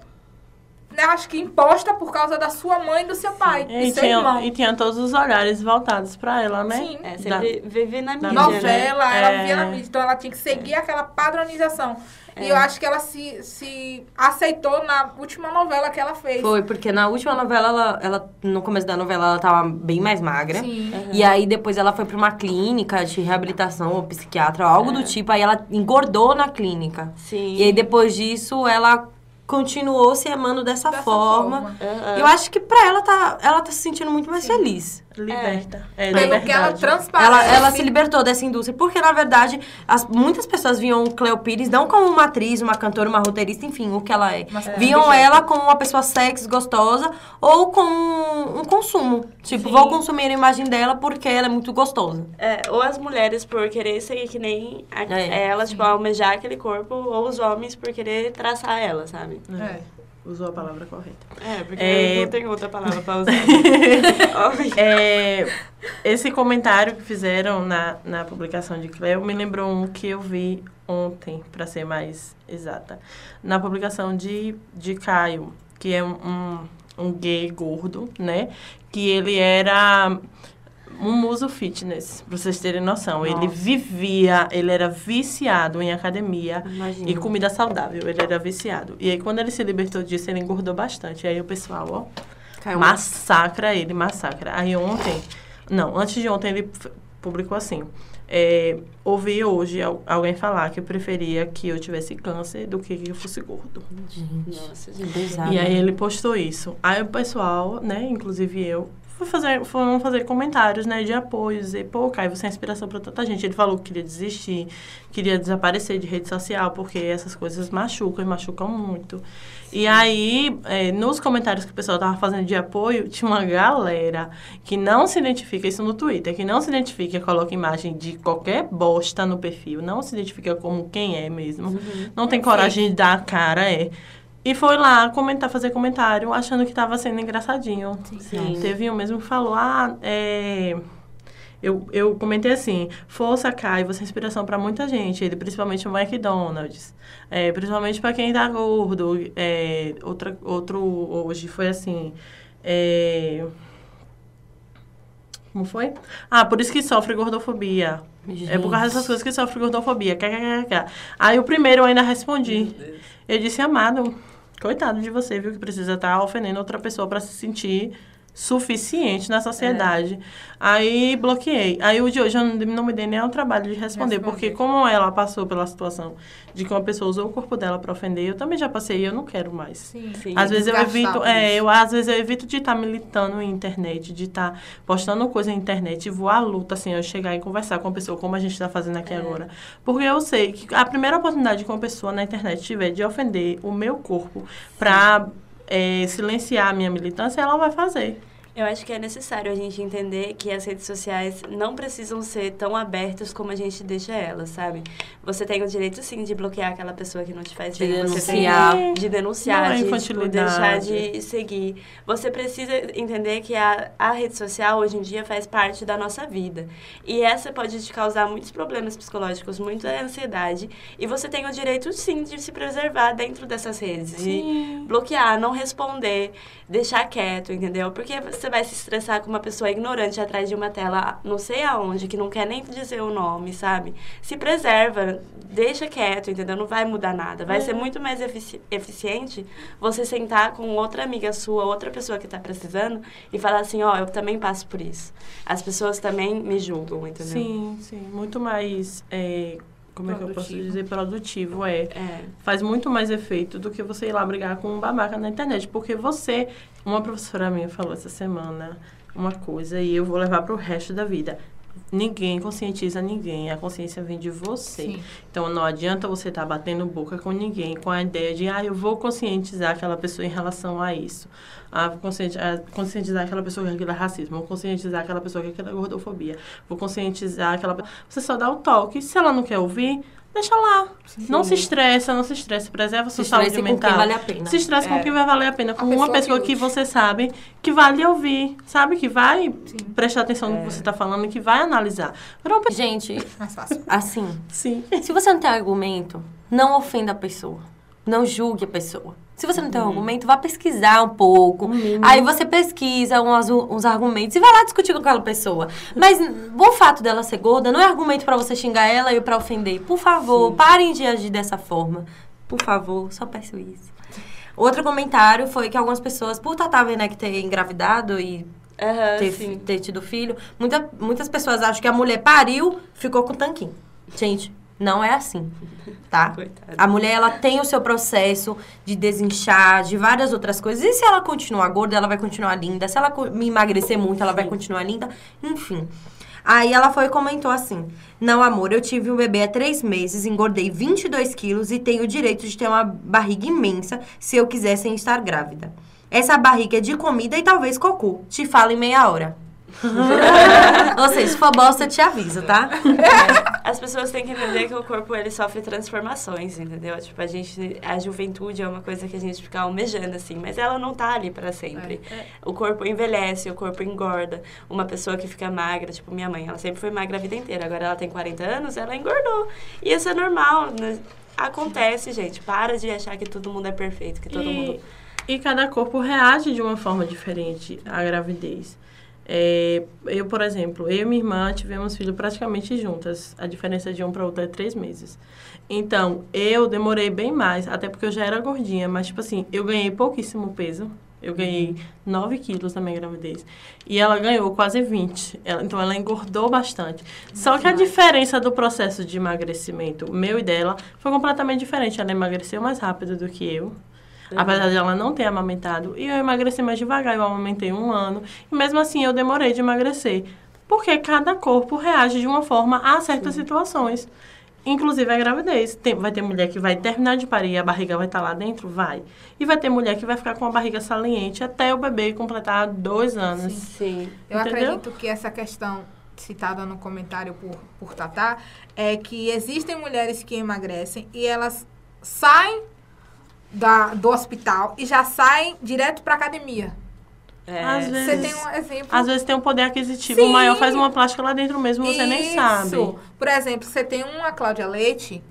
acho que imposta por causa da sua mãe e do seu pai. E E seu tinha, irmão. e tinha todos os olhares voltados pra ela, né? Sim. É, sempre vive na mídia, né? novela, ela É. via na mídia, então ela tinha que seguir aquela padronização. E É. eu acho que ela se, se aceitou na última novela que ela fez. Foi, porque na última novela, ela, ela, no começo da novela, ela tava bem mais magra. Sim. E aí depois ela foi pra uma clínica de reabilitação ou psiquiatra, ou algo do tipo. Aí ela engordou na clínica. Sim. E aí depois disso ela continuou se amando dessa, Dessa forma. forma. Eu acho que pra ela tá, ela tá se sentindo muito mais feliz. Liberta. É, Pelo que ela transparece. Ela, ela se libertou dessa indústria, porque na verdade as, muitas pessoas viam Cleo Pires não como uma atriz, uma cantora, uma roteirista, enfim, o que ela é. Mas viam objeto. ela como uma pessoa sexy, gostosa, ou como um, um consumo. Tipo, Sim. vou consumir a imagem dela porque ela é muito gostosa. É, ou as mulheres por querer ser que nem a, É. ela, tipo, almejar aquele corpo, ou os homens por querer traçar ela, sabe? É. Usou a palavra correta. É, porque É. não tem outra palavra pra usar. É, esse comentário que fizeram na, na publicação de Cleo me lembrou um que eu vi ontem, para ser mais exata. Na publicação de, de Caio, que é um, um, um gay gordo, né? Que ele era um muso fitness, pra vocês terem noção. Ele Nossa. vivia, ele era viciado em academia. Imagina. E comida saudável, ele era viciado. E aí, quando ele se libertou disso, ele engordou bastante. Aí o pessoal, ó, Caiu massacra ele, massacra. Aí ontem, não, antes de ontem ele publicou assim. É, ouvi hoje al- alguém falar que preferia que eu tivesse câncer do que que eu fosse gordo. Nossa, Que gente. E aí ele postou isso. Aí o pessoal, né, inclusive eu, fazer, foram fazer comentários, né, de apoio, dizer, pô, Caio, você é inspiração pra tanta gente. Ele falou que queria desistir, queria desaparecer de rede social, porque essas coisas machucam e machucam muito. E aí, é, nos comentários que o pessoal tava fazendo de apoio, tinha uma galera que não se identifica, isso no Twitter, que não se identifica, coloca imagem de qualquer bosta no perfil, não se identifica como quem é mesmo, não tem coragem de dar a cara, é. E foi lá comentar, fazer comentário, achando que tava sendo engraçadinho. Sim. Teve um mesmo que falou, ah, é... Eu, eu comentei assim, força, Kai, você é inspiração para muita gente, ele principalmente o McDonald's, é, principalmente para quem tá gordo. É, outra, outro hoje foi assim, é, como foi? Ah, por isso que sofre gordofobia. É por causa dessas coisas que sofre gordofobia. Aí o primeiro eu ainda respondi. Eu disse, amado, coitado de você, viu, que precisa estar ofendendo outra pessoa para se sentir suficiente na sociedade. Aí bloqueei. Aí o de hoje eu não, não me dei nem ao trabalho de responder, Responder. porque como ela passou pela situação de que uma pessoa usou o corpo dela para ofender, eu também já passei e eu não quero mais. Sim. Sim. Às vezes eu evito, é, eu às vezes eu evito de estar militando em internet, de estar postando coisa na internet e vou à luta, assim, eu chegar e conversar com a pessoa, como a gente está fazendo aqui agora. Porque eu sei que a primeira oportunidade que uma pessoa na internet tiver de ofender o meu corpo para silenciar a minha militância, ela vai fazer. Eu acho que é necessário a gente entender que as redes sociais não precisam ser tão abertas como a gente deixa elas, sabe? Você tem o direito, sim, de bloquear aquela pessoa que não te faz De bem. denunciar. Você tem de denunciar, Não é de tipo, deixar infantilidade. de seguir. Você precisa entender que a, a rede social, hoje em dia, faz parte da nossa vida. E essa pode te causar muitos problemas psicológicos, muita ansiedade. E você tem o direito, sim, de se preservar dentro dessas redes. De bloquear, não responder, deixar quieto, entendeu? Porque você vai se estressar com uma pessoa ignorante atrás de uma tela, não sei aonde, que não quer nem dizer o nome, sabe? Se preserva, deixa quieto, entendeu? Não vai mudar nada. Vai ser muito mais efici- eficiente você sentar com outra amiga sua, outra pessoa que tá precisando e falar assim, ó, eu também passo por isso. As pessoas também me julgam, entendeu? Sim, sim. Muito mais. é, como é que eu posso Produtivo. dizer? Produtivo, é. É. Faz muito mais efeito do que você ir lá brigar com um babaca na internet. Porque você. Uma professora minha falou essa semana uma coisa e eu vou levar pro resto da vida. Ninguém conscientiza ninguém, a consciência vem de você. Sim. Então não adianta você estar batendo boca com ninguém com a ideia de, ah, eu vou conscientizar aquela pessoa em relação a isso. Ah, vou conscienti- conscientizar aquela pessoa que aquilo é racismo, vou conscientizar aquela pessoa que aquilo é gordofobia, vou conscientizar aquela Você só dá o toque. Se ela não quer ouvir, deixa lá. Não se estressa, não se estresse, preserva Se sua saúde estresse com mental. quem vale a pena. Se estresse com É. quem vai valer a pena, com pessoa uma pessoa que que, você sabe que vai lhe ouvir, sabe? Que vai prestar atenção no É. que você está falando e que vai analisar. Gente, assim, Sim. se você não tem argumento, não ofenda a pessoa. Não julgue a pessoa. Se você não tem argumento, vá pesquisar um pouco. Aí você pesquisa uns, uns argumentos e vai lá discutir com aquela pessoa. Mas o fato dela ser gorda não é argumento pra você xingar ela e pra ofender. Por favor, parem de agir dessa forma. Por favor, só peço isso. Outro comentário foi que algumas pessoas, por Tatá Werneck ter engravidado e Aham, ter, sim. ter tido filho, muita, muitas pessoas acham que a mulher pariu, ficou com tanquinho. Gente, não é assim, tá? Coitada. A mulher, ela tem o seu processo de desinchar, de várias outras coisas. E se ela continuar gorda, ela vai continuar linda. Se ela me emagrecer muito, ela vai continuar linda. Enfim. Aí ela foi e comentou assim: Não, amor, eu tive um bebê há três meses, engordei 22 quilos e tenho o direito de ter uma barriga imensa se eu quiser sem estar grávida. Essa barriga é de comida e talvez cocô. Te falo em meia hora. Ou seja, se for bosta, eu te aviso, tá? As pessoas têm que entender que o corpo ele sofre transformações, entendeu? Tipo, a gente, a juventude é uma coisa que a gente fica almejando assim, mas ela não tá ali para sempre. O corpo envelhece, o corpo engorda. Uma pessoa que fica magra, tipo minha mãe, ela sempre foi magra a vida inteira, agora ela tem 40 anos, ela engordou. E isso é normal, né? Acontece, gente. Para de achar que todo mundo é perfeito, que todo e, mundo e cada corpo reage de uma forma diferente à gravidez. É, eu, por exemplo, eu e minha irmã tivemos filho praticamente juntas. A diferença de um para outro é três meses. Então, eu demorei bem mais, até porque eu já era gordinha, mas, tipo assim, eu ganhei pouquíssimo peso. Eu ganhei 9 quilos na minha gravidez. E ela ganhou quase 20. Ela- então, ela engordou bastante. Só que a diferença do processo de emagrecimento, meu e dela, foi completamente diferente. Ela emagreceu mais rápido do que eu. Apesar de ela não ter amamentado. E eu emagreci mais devagar. Eu amamentei um ano. E mesmo assim, eu demorei de emagrecer. Porque cada corpo reage de uma forma a certas situações. Inclusive a gravidez. Tem- vai ter mulher que vai terminar de parir e a barriga vai estar lá dentro? Vai. E vai ter mulher que vai ficar com a barriga saliente até o bebê completar dois anos. Sim. Eu Entendeu? acredito que essa questão citada no comentário por, por Tatá é que existem mulheres que emagrecem e elas saem da, do hospital e já saem direto para academia. É, Às Você vezes. tem um exemplo. Às vezes tem um poder aquisitivo Sim. maior, faz uma plástica lá dentro mesmo, você nem sabe. Isso. Por exemplo, você tem uma Cláudia Leite,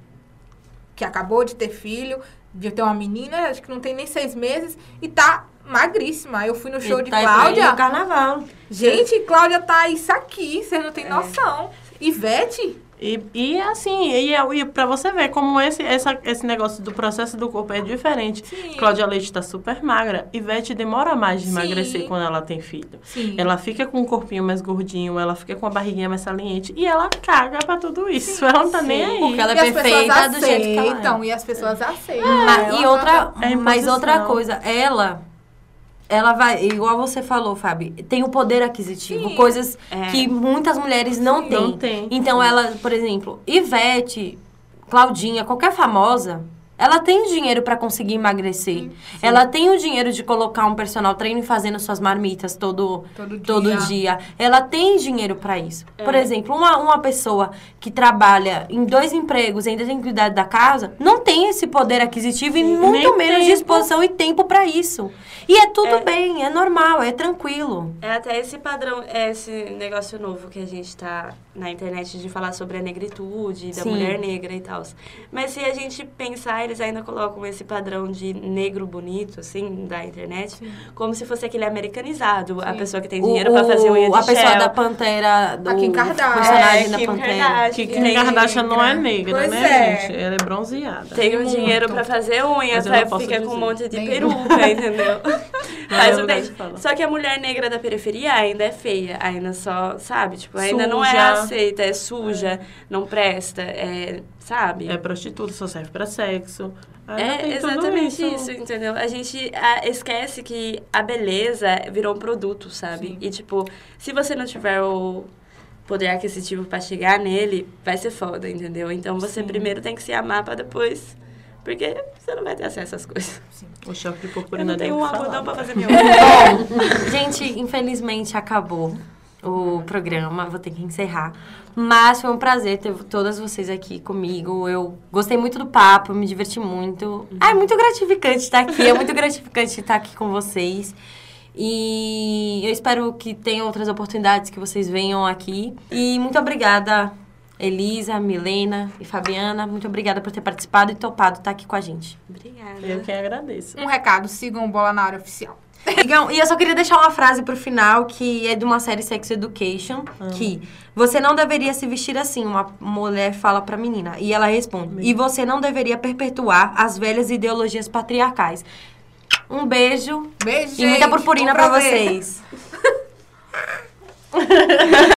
que acabou de ter filho, de ter uma menina, acho que não tem nem seis meses, e tá magríssima. Eu fui no show de tá pra ir Cláudia. no carnaval. Gente, Cláudia tá isso aqui, vocês não É. têm noção. Ivete, E, e assim, e, e pra você ver como esse, essa, esse negócio do processo do corpo é diferente. Sim. Cláudia Leite tá super magra. Ivete demora mais de Sim. emagrecer quando ela tem filho. Sim. Ela fica com um corpinho mais gordinho, ela fica com a barriguinha mais saliente. E ela caga pra tudo isso. ela não tá nem aí. Porque ela é e as perfeita pessoas do jeito que ela é. aceitam, e as pessoas aceitam. Ma- Ela e outra, É mas outra coisa, ela ela vai, igual você falou, Fábio, tem o poder aquisitivo, Sim. coisas É. que muitas mulheres não Sim, têm. não tem. Então ela, por exemplo, Ivete, Claudinha, qualquer famosa, Ela tem dinheiro para conseguir emagrecer. Sim. Ela tem o dinheiro de colocar um personal trainer fazendo suas marmitas todo, todo, dia. todo dia. Ela tem dinheiro para isso. É. Por exemplo, uma, uma pessoa que trabalha em dois empregos e ainda tem que cuidar da casa, não tem esse poder aquisitivo Sim. e muito menos tempo. disposição e tempo para isso. E é tudo é. bem, é normal, é tranquilo. É até esse padrão, é esse negócio novo que a gente tá na internet de falar sobre a negritude, da Sim. mulher negra e tal. Mas se a gente pensar, eles ainda colocam esse padrão de negro bonito, assim, da internet, Sim. como se fosse aquele americanizado, Sim. a pessoa que tem dinheiro para fazer unha de A pessoa shell. da Pantera, do a Kim Kardashian. personagem é, da Kim Pantera. Kardashian. Que Kim Kardashian não é negra, pois né, é. gente? Ela é bronzeada. Tem o dinheiro para fazer unha, fica com um monte de peruca, entendeu? Faz o dente. Só que a mulher negra da periferia ainda é feia, ainda só, sabe? Tipo, ainda suja. não é aceita, é suja, é. não presta, é, sabe? É prostituta, só serve para sexo. é exatamente isso. isso. entendeu? A gente a, esquece que a beleza virou um produto, sabe? Sim. E, tipo, se você não tiver o poder aquisitivo para chegar nele, vai ser foda, entendeu? Então, você Sim. primeiro tem que se amar para depois porque você não vai ter acesso às coisas. Sim. O choque de purpurina Eu não tenho um algodão pra fazer meu. Bom, gente, infelizmente acabou o programa, vou ter que encerrar. Mas foi um prazer ter todas vocês aqui comigo. Eu gostei muito do papo, me diverti muito. Ah, é muito gratificante estar aqui, é muito gratificante estar aqui com vocês. E eu espero que tenha outras oportunidades que vocês venham aqui. E muito obrigada Elisa, Milena e Fabiana, muito obrigada por ter participado e topado estar aqui com a gente. Obrigada. Eu que agradeço. Um recado, sigam o Bola na Área Oficial. e eu só queria deixar uma frase pro final, que é de uma série Sex Education, uhum. que você não deveria se vestir assim, uma mulher fala pra menina. E ela responde, e você não deveria perpetuar as velhas ideologias patriarcais. Um beijo. Beijo, E muita purpurina para vocês.